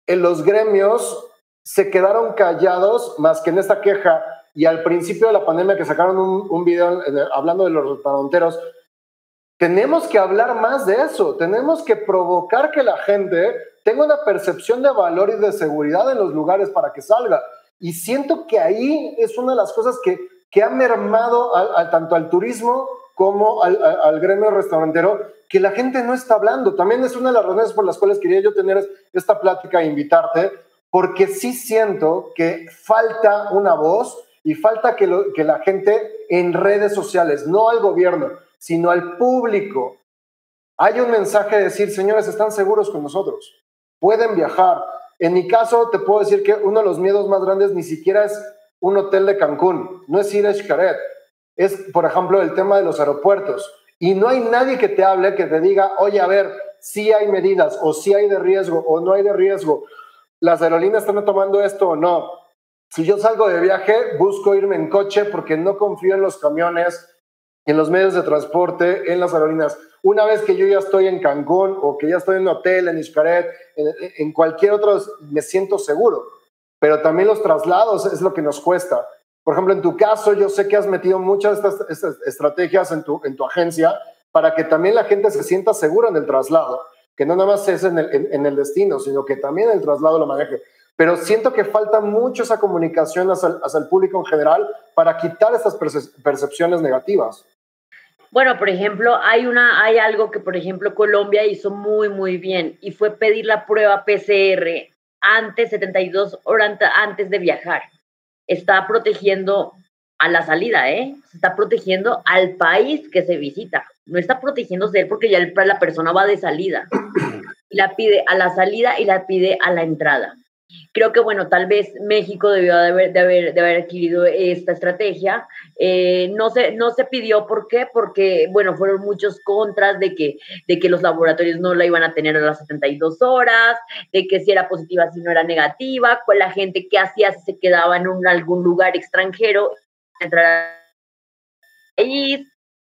en los gremios se quedaron callados más que en esta queja. Y al principio de la pandemia que sacaron un, un video hablando de los restauranteros, tenemos que hablar más de eso, tenemos que provocar que la gente tenga una percepción de valor y de seguridad en los lugares para que salga. Y siento que ahí es una de las cosas que, que ha mermado tanto al turismo como al, al, gremio restaurantero, que la gente no está hablando. También es una de las razones por las cuales quería yo tener esta plática e invitarte, porque sí siento que falta una voz y falta que, que la gente en redes sociales, no al gobierno, sino al público, haya un mensaje de decir, señores, están seguros con nosotros pueden viajar. En mi caso, te puedo decir que uno de los miedos más grandes ni siquiera es un hotel de Cancún, no es ir a Xcaret, es, por ejemplo, el tema de los aeropuertos. Y no hay nadie que te hable, que te diga, oye, a ver, si hay medidas, o si hay de riesgo, o no hay de riesgo. Las aerolíneas están tomando esto o no. Si yo salgo de viaje, busco irme en coche porque no confío en los camiones, en los medios de transporte, en las aerolíneas. Una vez que yo ya estoy en Cancún o que ya estoy en un hotel, en Xcaret, en, cualquier otro, me siento seguro. Pero también los traslados es lo que nos cuesta. Por ejemplo, en tu caso, yo sé que has metido muchas de estas, estrategias en tu, en tu agencia para que también la gente se sienta segura en el traslado, que no nada más es en el, en, el destino, sino que también el traslado lo maneje. Pero siento que falta mucho esa comunicación hacia hacia el público en general para quitar estas percepciones negativas. Bueno, por ejemplo, hay una, hay algo que, por ejemplo, Colombia hizo muy, muy bien y fue pedir la prueba PCR antes, 72 horas antes de viajar. Está protegiendo a la salida, ¿eh? Se está protegiendo al país que se visita. No está protegiéndose él porque ya la persona va de salida. La pide a la salida y la pide a la entrada. Creo que, bueno, tal vez México debió de haber, de haber, de haber adquirido esta estrategia. Eh, no, se, no se pidió, ¿por qué? Porque, bueno, fueron muchos contras de que, de que los laboratorios no la iban a tener a las 72 horas, de que si era positiva, si no era negativa, con la gente que hacía si se quedaba en algún lugar extranjero, entrar país,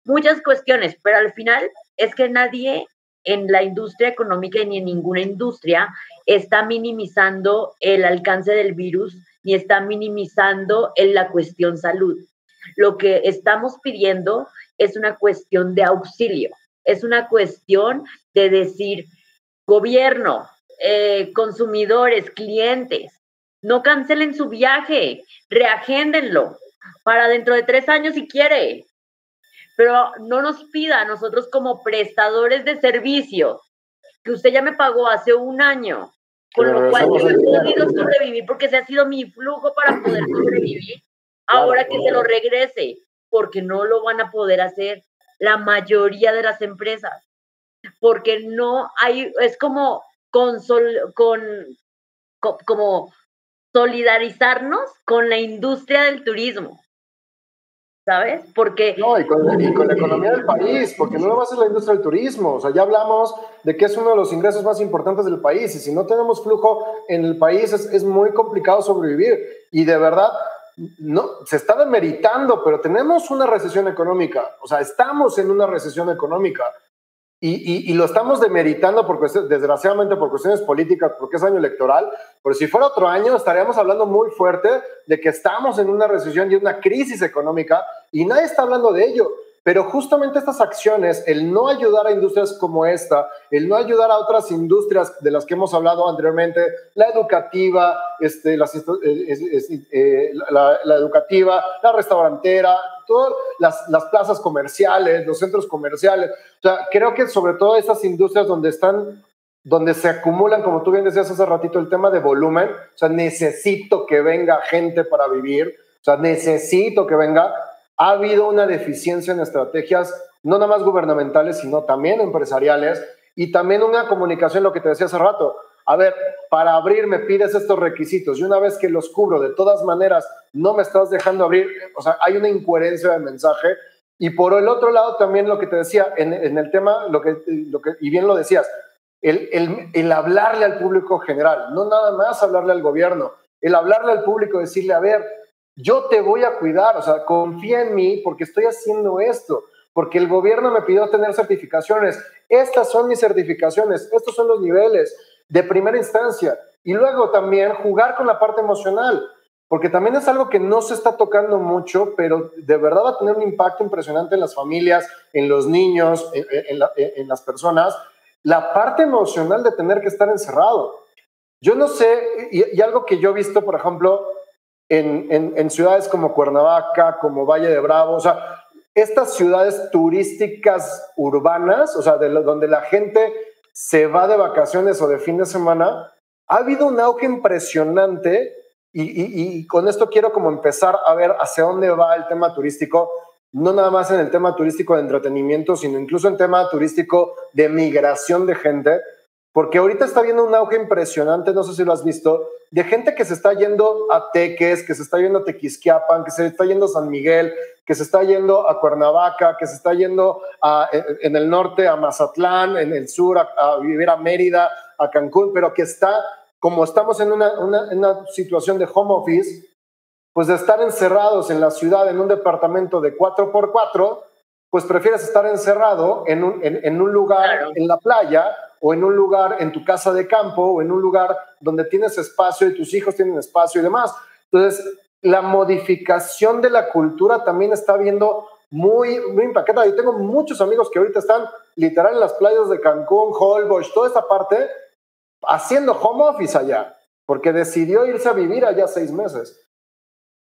muchas cuestiones, pero al final es que nadie en la industria económica ni en ninguna industria está minimizando el alcance del virus ni está minimizando en la cuestión salud. Lo que estamos pidiendo es una cuestión de auxilio, es una cuestión de decir, gobierno, eh, consumidores, clientes, no cancelen su viaje, reagéndenlo para dentro de tres años si quiere, pero no nos pida a nosotros como prestadores de servicio que usted ya me pagó hace un año, con lo cual yo he podido sobrevivir porque ese ha sido mi flujo para poder sobrevivir. Ahora que se lo regrese, porque no lo van a poder hacer la mayoría de las empresas, porque no hay, es como con, con, como solidarizarnos con la industria del turismo. ¿Sabes? Porque... No, y con, la economía del país, porque no nomás es la industria del turismo, o sea, ya hablamos de que es uno de los ingresos más importantes del país, y si no tenemos flujo en el país es, es muy complicado sobrevivir, y de verdad, no, se está demeritando, pero tenemos una recesión económica, o sea, estamos en una recesión económica, y, lo estamos demeritando por desgraciadamente por cuestiones políticas, porque es año electoral, pero si fuera otro año estaríamos hablando muy fuerte de que estamos en una recesión y una crisis económica y nadie está hablando de ello. Pero justamente estas acciones, el no ayudar a industrias como esta, el no ayudar a otras industrias de las que hemos hablado anteriormente, la educativa, este, eh, eh, la, educativa, la restaurantera, todas las, las plazas comerciales, los centros comerciales. O sea, creo que sobre todo esas industrias donde están donde se acumulan, como tú bien decías hace ratito, el tema de volumen, o sea, necesito que venga gente para vivir, o sea, necesito que venga, ha habido una deficiencia en estrategias, no nada más gubernamentales, sino también empresariales, y también una comunicación, lo que te decía hace rato, a ver, para abrir me pides estos requisitos. Y una vez que los cubro, de todas maneras, no me estás dejando abrir, o sea, hay una incoherencia de mensaje. Y por el otro lado, también lo que te decía en, el tema, lo que, lo que, y bien lo decías, el, el, el, hablarle al público general, no nada más hablarle al gobierno, el hablarle al público, decirle, a ver, yo te voy a cuidar, o sea, confía en mí porque estoy haciendo esto, porque el gobierno me pidió tener certificaciones, estas son mis certificaciones, estos son los niveles de primera instancia, y luego también jugar con la parte emocional, porque también es algo que no se está tocando mucho, pero de verdad va a tener un impacto impresionante en las familias, en los niños, en, en las personas, la parte emocional de tener que estar encerrado. Yo no sé, y, algo que yo he visto, por ejemplo, en, ciudades como Cuernavaca, como Valle de Bravo, o sea, estas ciudades turísticas urbanas, o sea, de donde la gente se va de vacaciones o de fin de semana, ha habido un auge impresionante y, y, con esto quiero como empezar a ver hacia dónde va el tema turístico no nada más en el tema turístico de entretenimiento, sino incluso en tema turístico de migración de gente, porque ahorita está viendo un auge impresionante, no sé si lo has visto, de gente que se está yendo a Teques, que se está yendo a Tequisquiapan, que se está yendo a San Miguel, que se está yendo a Cuernavaca, que se está yendo en el norte a Mazatlán, en el sur a, vivir a Mérida, a Cancún, pero que está, como estamos en una, una, una situación de home office, pues de estar encerrados en la ciudad en un departamento de 4x4, pues prefieres estar encerrado en un, en, un lugar en la playa o en un lugar en tu casa de campo o en un lugar donde tienes espacio y tus hijos tienen espacio y demás. Entonces, la modificación de la cultura también está viendo muy, muy impactada. Yo tengo muchos amigos que ahorita están literal en las playas de Cancún, Holbox, toda esa parte, haciendo home office allá, porque decidió irse a vivir allá seis meses.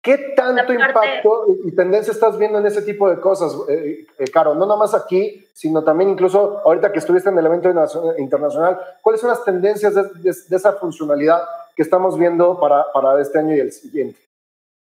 ¿Qué tanto impacto y tendencia estás viendo en ese tipo de cosas, eh, eh, Caro? No nada más aquí, sino también incluso ahorita que estuviste en el evento internacional, ¿cuáles son las tendencias de, esa funcionalidad que estamos viendo para, para, este año y el siguiente?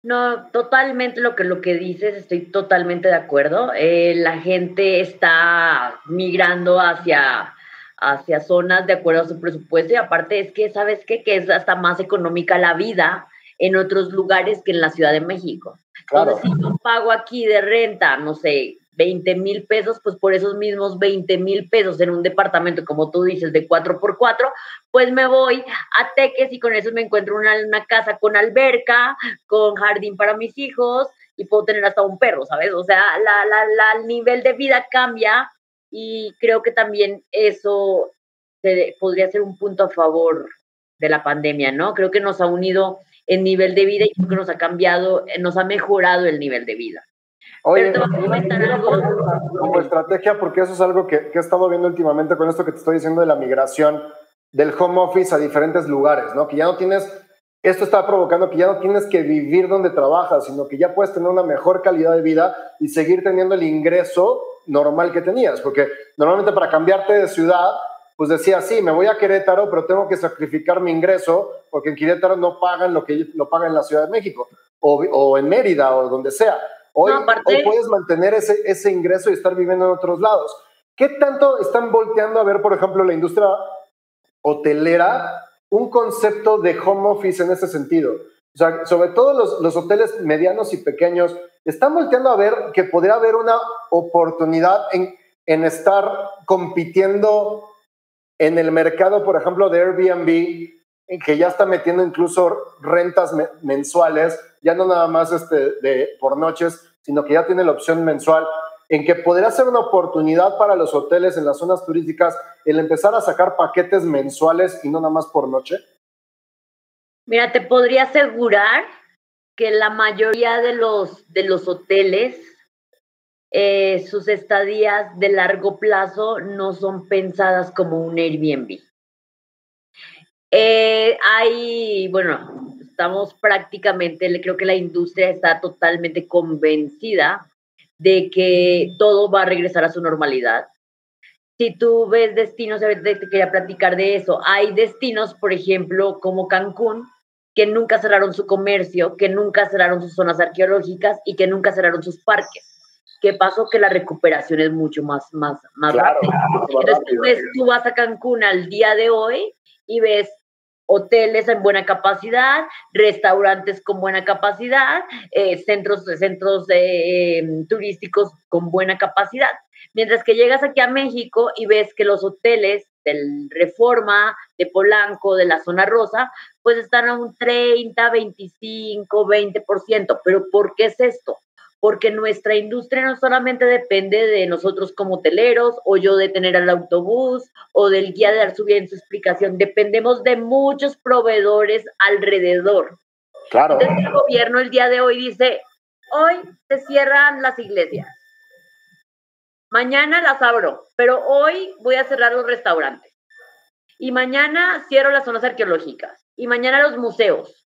No, totalmente lo que, lo que dices, estoy totalmente de acuerdo. Eh, la gente está migrando hacia, hacia zonas de acuerdo a su presupuesto y aparte es que, ¿sabes qué? Que es hasta más económica la vida en otros lugares que en la Ciudad de México. Entonces, si yo pago aquí de renta, no sé, 20 mil pesos, pues por esos mismos 20 mil pesos en un departamento, como tú dices, de 4x4, pues me voy a Teques y con eso me encuentro una, una casa con alberca, con jardín para mis hijos y puedo tener hasta un perro, ¿sabes? O sea, la, la, la, el nivel de vida cambia y creo que también eso podría ser un punto a favor de la pandemia, ¿no? Creo que nos ha unido el nivel de vida y creo que nos ha cambiado, eh, nos ha mejorado el nivel de vida. Oye, como estrategia, porque eso es algo que, que, he estado viendo últimamente con esto que te estoy diciendo de la migración del home office a diferentes lugares, ¿no? Que ya no tienes, esto está provocando que ya no tienes que vivir donde trabajas, sino que ya puedes tener una mejor calidad de vida y seguir teniendo el ingreso normal que tenías, porque normalmente para cambiarte de ciudad pues decía, sí, me voy a Querétaro, pero tengo que sacrificar mi ingreso porque en Querétaro no pagan lo que lo pagan en la Ciudad de México o, en Mérida o donde sea. Hoy, puedes mantener ese, ese ingreso y estar viviendo en otros lados. ¿Qué tanto están volteando a ver, por ejemplo, la industria hotelera, un concepto de home office en ese sentido? O sea, sobre todo los, los hoteles medianos y pequeños, están volteando a ver que podría haber una oportunidad en, en estar compitiendo en el mercado, por ejemplo, de Airbnb, que ya está metiendo incluso rentas mensuales, ya no nada más este, de, por noches, sino que ya tiene la opción mensual, en que podría ser una oportunidad para los hoteles en las zonas turísticas el empezar a sacar paquetes mensuales y no nada más por noche? Mira, te podría asegurar que la mayoría de los, de los hoteles eh, sus estadías de largo plazo no son pensadas como un Airbnb. Eh, hay, bueno, estamos prácticamente, creo que la industria está totalmente convencida de que todo va a regresar a su normalidad. Si tú ves destinos, te quería platicar de eso. Hay destinos, por ejemplo, como Cancún, que nunca cerraron su comercio, que nunca cerraron sus zonas arqueológicas y que nunca cerraron sus parques. ¿Qué pasó? Que la recuperación es mucho más, más, más rápida. Entonces, tú vas a Cancún al día de hoy y ves hoteles en buena capacidad, restaurantes con buena capacidad, eh, centros, centros eh, turísticos con buena capacidad. Mientras que llegas aquí a México y ves que los hoteles del Reforma, de Polanco, de la zona rosa, pues están a un 30, 25, 20%. Pero ¿por qué es esto? Porque nuestra industria no solamente depende de nosotros como hoteleros o yo de tener al autobús o del guía de dar su bien su explicación, dependemos de muchos proveedores alrededor. Claro. Entonces el gobierno el día de hoy dice, hoy se cierran las iglesias, mañana las abro, pero hoy voy a cerrar los restaurantes y mañana cierro las zonas arqueológicas y mañana los museos.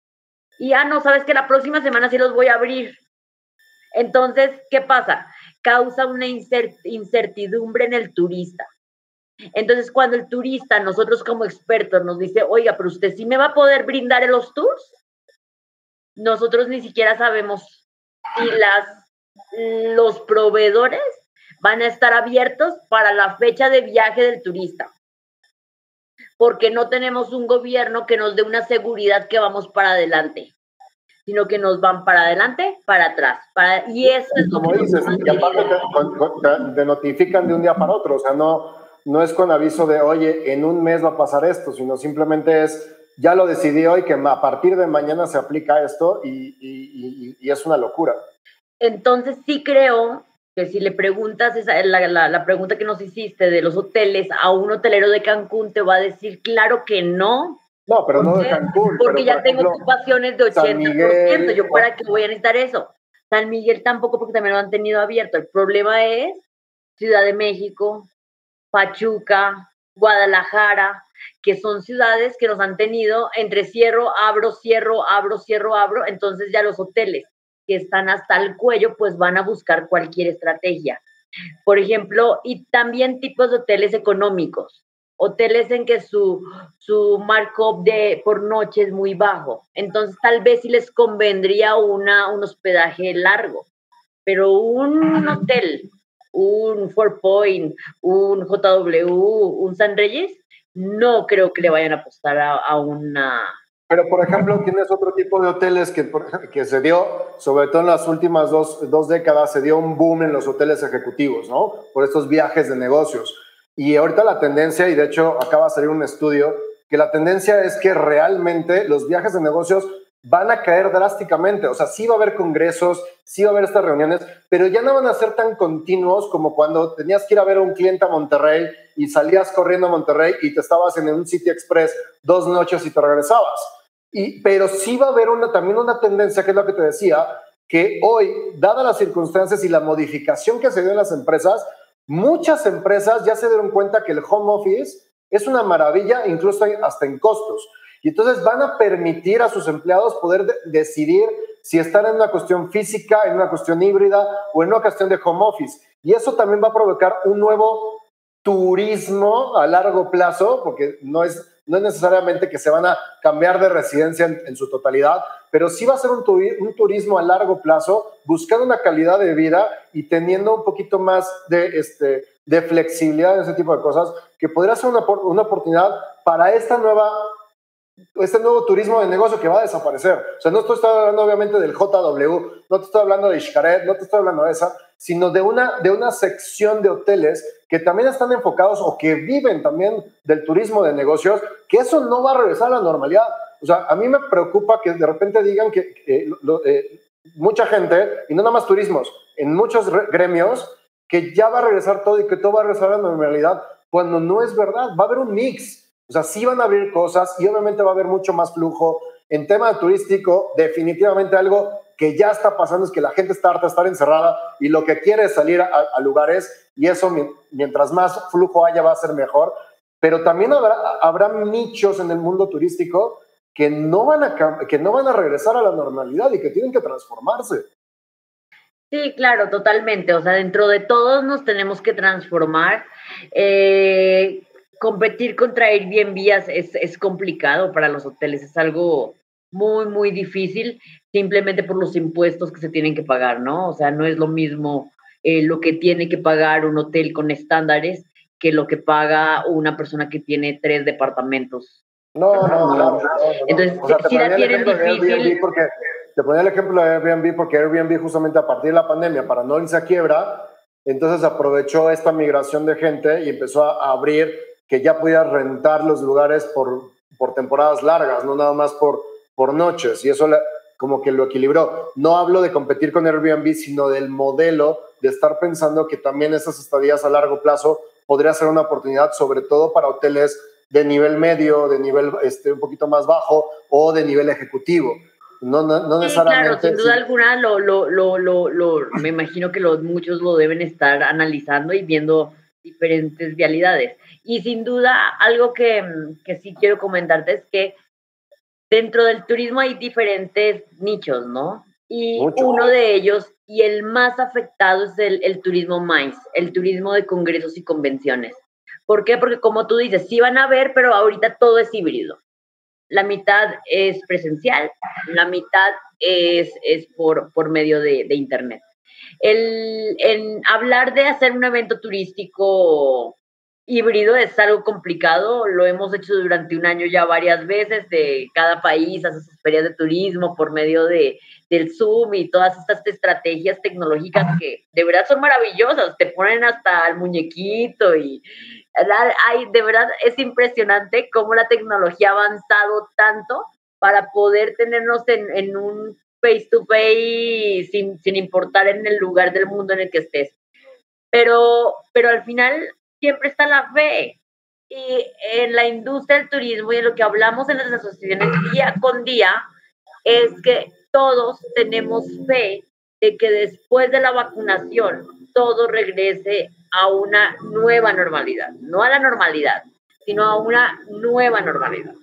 Y ya no, sabes que la próxima semana sí los voy a abrir entonces, ¿qué pasa? Causa una incertidumbre en el turista. Entonces, cuando el turista, nosotros como expertos, nos dice, oiga, pero usted sí me va a poder brindar los tours, nosotros ni siquiera sabemos si los proveedores van a estar abiertos para la fecha de viaje del turista. Porque no tenemos un gobierno que nos dé una seguridad que vamos para adelante sino que nos van para adelante, para atrás. Para, y eso es Como dices, y aparte te, notifican de un día para otro, o sea, no, no es con aviso de, oye, en un mes va a pasar esto, sino simplemente es, ya lo decidí hoy que a partir de mañana se aplica esto y, y, y, es una locura. Entonces sí creo que si le preguntas, esa, la, la, la pregunta que nos hiciste de los hoteles a un hotelero de Cancún, te va a decir, claro que no, no, pero no de Cancún. Porque ya tengo ocupaciones de 80%. yo para qué voy a necesitar eso. San Miguel tampoco, porque también lo han tenido abierto. El problema es Ciudad de México, Pachuca, Guadalajara, que son ciudades que nos han tenido entre cierro, abro, cierro, abro, cierro, abro. Entonces ya los hoteles que están hasta el cuello, pues van a buscar cualquier estrategia. Por ejemplo, y también tipos de hoteles económicos hoteles en que su, su markup de, por noche es muy bajo. Entonces, tal vez sí les convendría una, un hospedaje largo, pero un hotel, un Four Point, un JW, un San Reyes, no creo que le vayan a apostar a, una... Pero, por ejemplo, tienes otro tipo de hoteles que, que se dio, sobre todo en las últimas dos, dos décadas, se dio un boom en los hoteles ejecutivos, ¿no? Por estos viajes de negocios y ahorita la tendencia, y de hecho acaba de salir un estudio, que la tendencia es que realmente los viajes de negocios van a caer drásticamente. O sea, sí va a haber congresos, sí va a haber estas reuniones, pero ya no van a ser tan continuos como cuando tenías que ir a ver a un cliente a Monterrey y salías corriendo a Monterrey y te estabas en un City Express dos noches y te regresabas. Y, pero sí va a haber una, también una tendencia, que es lo que te decía, que hoy, dadas las circunstancias y la modificación que se dio en las empresas, Muchas empresas ya se dieron cuenta que el home office es una maravilla, incluso hasta en costos. Y entonces van a permitir a sus empleados poder decidir si están en una cuestión física, en una cuestión híbrida o en una cuestión de home office. Y eso también va a provocar un nuevo turismo a largo plazo, porque no es, no es necesariamente que se van a cambiar de residencia en, su totalidad, pero sí va a ser un, turismo a largo plazo, buscando una calidad de vida y teniendo un poquito más de, este, de flexibilidad en ese tipo de cosas, que podría ser una, una oportunidad para esta nueva este nuevo turismo de negocio que va a desaparecer. O sea, no estoy hablando obviamente del JW, no te estoy hablando de Xcaret, no te estoy hablando de esa, sino de una, de una sección de hoteles que también están enfocados o que viven también del turismo de negocios, que eso no va a regresar a la normalidad. O sea, a mí me preocupa que de repente digan que eh, mucha gente, y no nada más turismos, en muchos gremios, que ya va a regresar todo y que todo va a regresar a la normalidad, cuando no es verdad, va a haber un mix. O sea, sí van a abrir cosas y obviamente va a haber mucho más flujo. En tema turístico, definitivamente algo que ya está pasando es que la gente está harta de estar encerrada y lo que quiere es salir a, lugares y eso mientras más flujo haya va a ser mejor. Pero también habrá, nichos en el mundo turístico que no, van a, que no van a regresar a la normalidad y que tienen que transformarse. Sí, claro, totalmente. O sea, dentro de todos nos tenemos que transformar. Eh, competir contra Airbnb es, es complicado para los hoteles, es algo muy, muy difícil simplemente por los impuestos que se tienen que pagar, ¿no? O sea, no es lo mismo eh, lo que tiene que pagar un hotel con estándares que lo que paga una persona que tiene tres departamentos. No, no, no. Entonces, si la tienen difícil. Porque, te ponía el ejemplo de Airbnb porque Airbnb justamente a partir de la pandemia, para no irse a quiebra, entonces aprovechó esta migración de gente y empezó a abrir que ya pudiera rentar los lugares por, por temporadas largas, no nada más por, por noches. Y eso como que lo equilibró. No hablo de competir con Airbnb, sino del modelo de estar pensando que también esas estadías a largo plazo podría ser una oportunidad, sobre todo para hoteles de nivel medio, de nivel este, un poquito más bajo o de nivel ejecutivo. No, no, necesariamente. claro, sin duda alguna, lo, lo, lo, lo, me imagino que los, muchos lo deben estar analizando y viendo diferentes vialidades. Y sin duda, algo que, que sí quiero comentarte es que dentro del turismo hay diferentes nichos, ¿no? Y uno de ellos, y el más afectado, es el, el turismo MICE, el turismo de congresos y convenciones. ¿Por qué? Porque como tú dices, sí van a ver, pero ahorita todo es híbrido. La mitad es presencial, la mitad es, es por, por medio de, de Internet. El, en hablar de hacer un evento turístico híbrido es algo complicado, lo hemos hecho durante un año ya varias veces, de cada país hace sus ferias de turismo por medio de, del Zoom y todas estas estrategias tecnológicas que de verdad son maravillosas, te ponen hasta el muñequito y hay, de verdad es impresionante cómo la tecnología ha avanzado tanto para poder tenernos en, en un face to face sin, sin importar en el lugar del mundo en el que estés. Pero, pero al final siempre está la fe. Y en la industria del turismo y en lo que hablamos en las asociaciones día con día, es que todos tenemos fe de que después de la vacunación todo regrese a una nueva normalidad, no a la normalidad, sino a una nueva normalidad.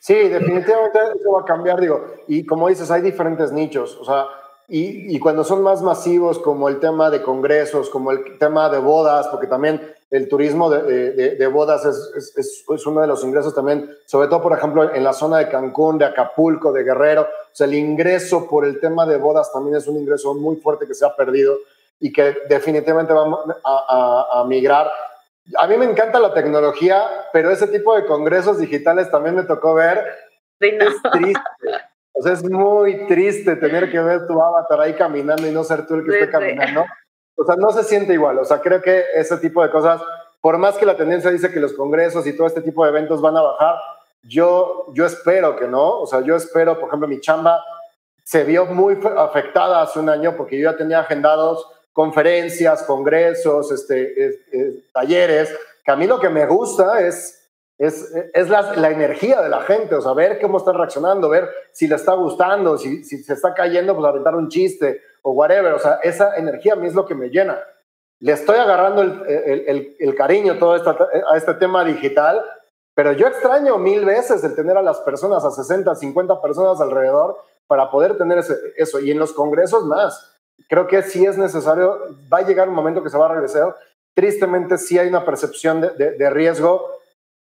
Sí, definitivamente eso va a cambiar, digo, y como dices, hay diferentes nichos, o sea, y, cuando son más masivos, como el tema de congresos, como el tema de bodas, porque también el turismo de, bodas es, es, uno de los ingresos también, sobre todo, por ejemplo, en la zona de Cancún, de Acapulco, de Guerrero. O sea, el ingreso por el tema de bodas también es un ingreso muy fuerte que se ha perdido y que definitivamente va a, a migrar. A mí me encanta la tecnología, pero ese tipo de congresos digitales también me tocó ver. Es triste. O sea, es muy triste tener que ver tu avatar ahí caminando y no ser tú el que esté caminando. O sea, no se siente igual. O sea, creo que ese tipo de cosas, por más que la tendencia dice que los congresos y todo este tipo de eventos van a bajar, yo, yo espero que no. O sea, yo espero, por ejemplo, mi chamba se vio muy afectada hace un año porque yo ya tenía agendados conferencias, congresos, este, talleres, que a mí lo que me gusta es es, es la, la, energía de la gente, o sea, ver cómo están reaccionando, ver si le está gustando, si, si se está cayendo, pues aventar un chiste o whatever, o sea, esa energía a mí es lo que me llena. Le estoy agarrando el, el, el, cariño todo esta, a este tema digital, pero yo extraño mil veces el tener a las personas, a 60, 50 personas alrededor, para poder tener eso. Y en los congresos más. Creo que sí es necesario, va a llegar un momento que se va a regresar. Tristemente sí hay una percepción de, de riesgo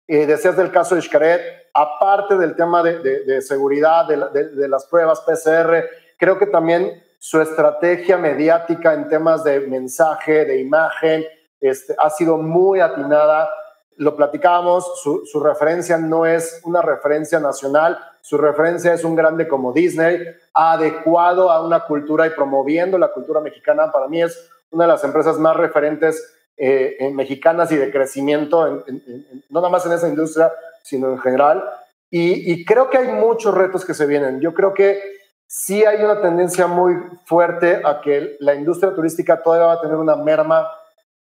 eh, decías del caso de Xcaret, aparte del tema de, de, seguridad, de, de, las pruebas PCR, creo que también su estrategia mediática en temas de mensaje, de imagen, este, ha sido muy atinada. Lo platicábamos, su, su, referencia no es una referencia nacional, su referencia es un grande como Disney, adecuado a una cultura y promoviendo la cultura mexicana. Para mí es una de las empresas más referentes eh, en mexicanas y de crecimiento, no nada más en esa industria, sino en general. Y, creo que hay muchos retos que se vienen. Yo creo que sí hay una tendencia muy fuerte a que la industria turística todavía va a tener una merma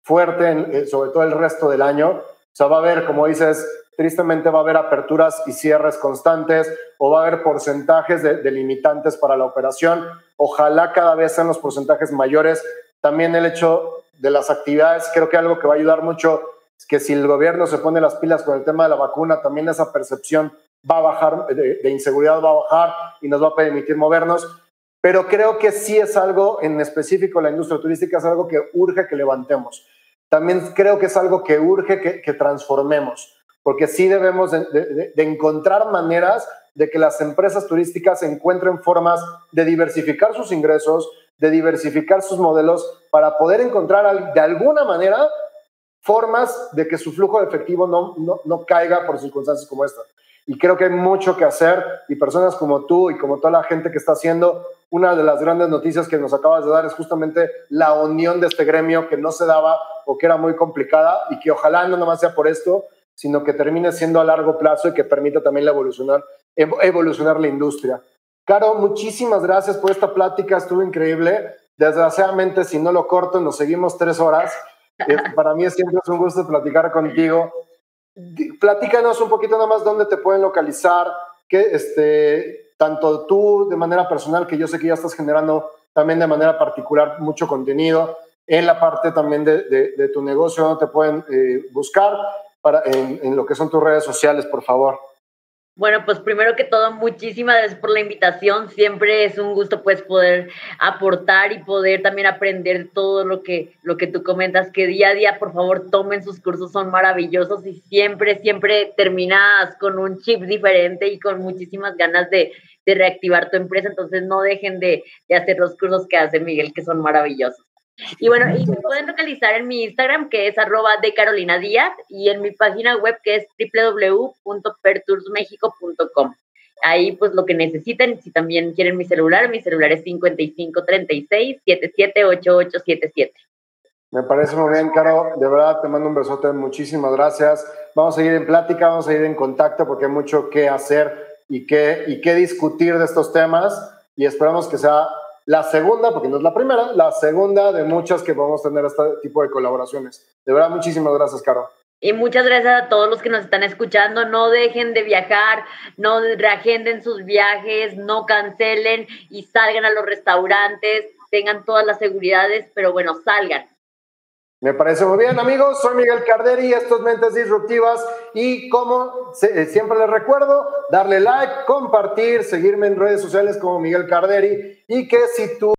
fuerte, eh, sobre todo el resto del año. O sea, va a haber, como dices, tristemente va a haber aperturas y cierres constantes o va a haber porcentajes de, limitantes para la operación. Ojalá cada vez sean los porcentajes mayores. También el hecho de las actividades, creo que algo que va a ayudar mucho es que si el gobierno se pone las pilas con el tema de la vacuna, también esa percepción va a bajar, de, inseguridad va a bajar y nos va a permitir movernos. pero creo que sí es algo en específico, la industria turística es algo que urge que levantemos. También creo que es algo que urge que, transformemos, porque sí debemos de, encontrar maneras de que las empresas turísticas encuentren formas de diversificar sus ingresos, de diversificar sus modelos para poder encontrar de alguna manera formas de que su flujo de efectivo no, no, no caiga por circunstancias como esta. Y creo que hay mucho que hacer y personas como tú y como toda la gente que está haciendo, una de las grandes noticias que nos acabas de dar es justamente la unión de este gremio que no se daba o que era muy complicada y que ojalá no nomás sea por esto, sino que termine siendo a largo plazo y que permita también evolucionar, evolucionar la industria. Caro, muchísimas gracias por esta plática, estuvo increíble. Desgraciadamente, si no lo corto, nos seguimos tres horas. Eh, para mí siempre es un gusto platicar contigo platícanos un poquito nada más dónde te pueden localizar, que este, tanto tú de manera personal, que yo sé que ya estás generando también de manera particular mucho contenido, en la parte también de, de, tu negocio, donde te pueden eh, buscar para, en, en lo que son tus redes sociales, por favor. Bueno, pues primero que todo, muchísimas gracias por la invitación. Siempre es un gusto pues poder aportar y poder también aprender todo lo que, lo que tú comentas, que día a día, por favor, tomen sus cursos, son maravillosos y siempre, siempre terminas con un chip diferente y con muchísimas ganas de, reactivar tu empresa. Entonces no dejen de, de hacer los cursos que hace Miguel, que son maravillosos. Y bueno, y me pueden localizar en mi Instagram, que es arroba de Carolina Díaz, y en mi página web, que es www.pertoursmexico.com. Ahí, pues, lo que necesiten, si también quieren mi celular, mi celular es 5536-778877. Me parece muy bien, Caro. De verdad, te mando un besote. Muchísimas gracias. Vamos a seguir en plática, vamos a ir en contacto porque hay mucho que hacer y que, y que discutir de estos temas y esperamos que sea la segunda, porque no es la primera, la segunda de muchas que vamos a tener este tipo de colaboraciones. De verdad, muchísimas gracias, Caro. Y muchas gracias a todos los que nos están escuchando. No dejen de viajar, no reagenden sus viajes, no cancelen y salgan a los restaurantes, tengan todas las seguridades, pero bueno, salgan. Me parece muy bien, amigos. Soy Miguel Carderi, esto es Mentes Disruptivas. Y como eh, siempre les recuerdo, darle like, compartir, seguirme en redes sociales como Miguel Carderi. Y que si tú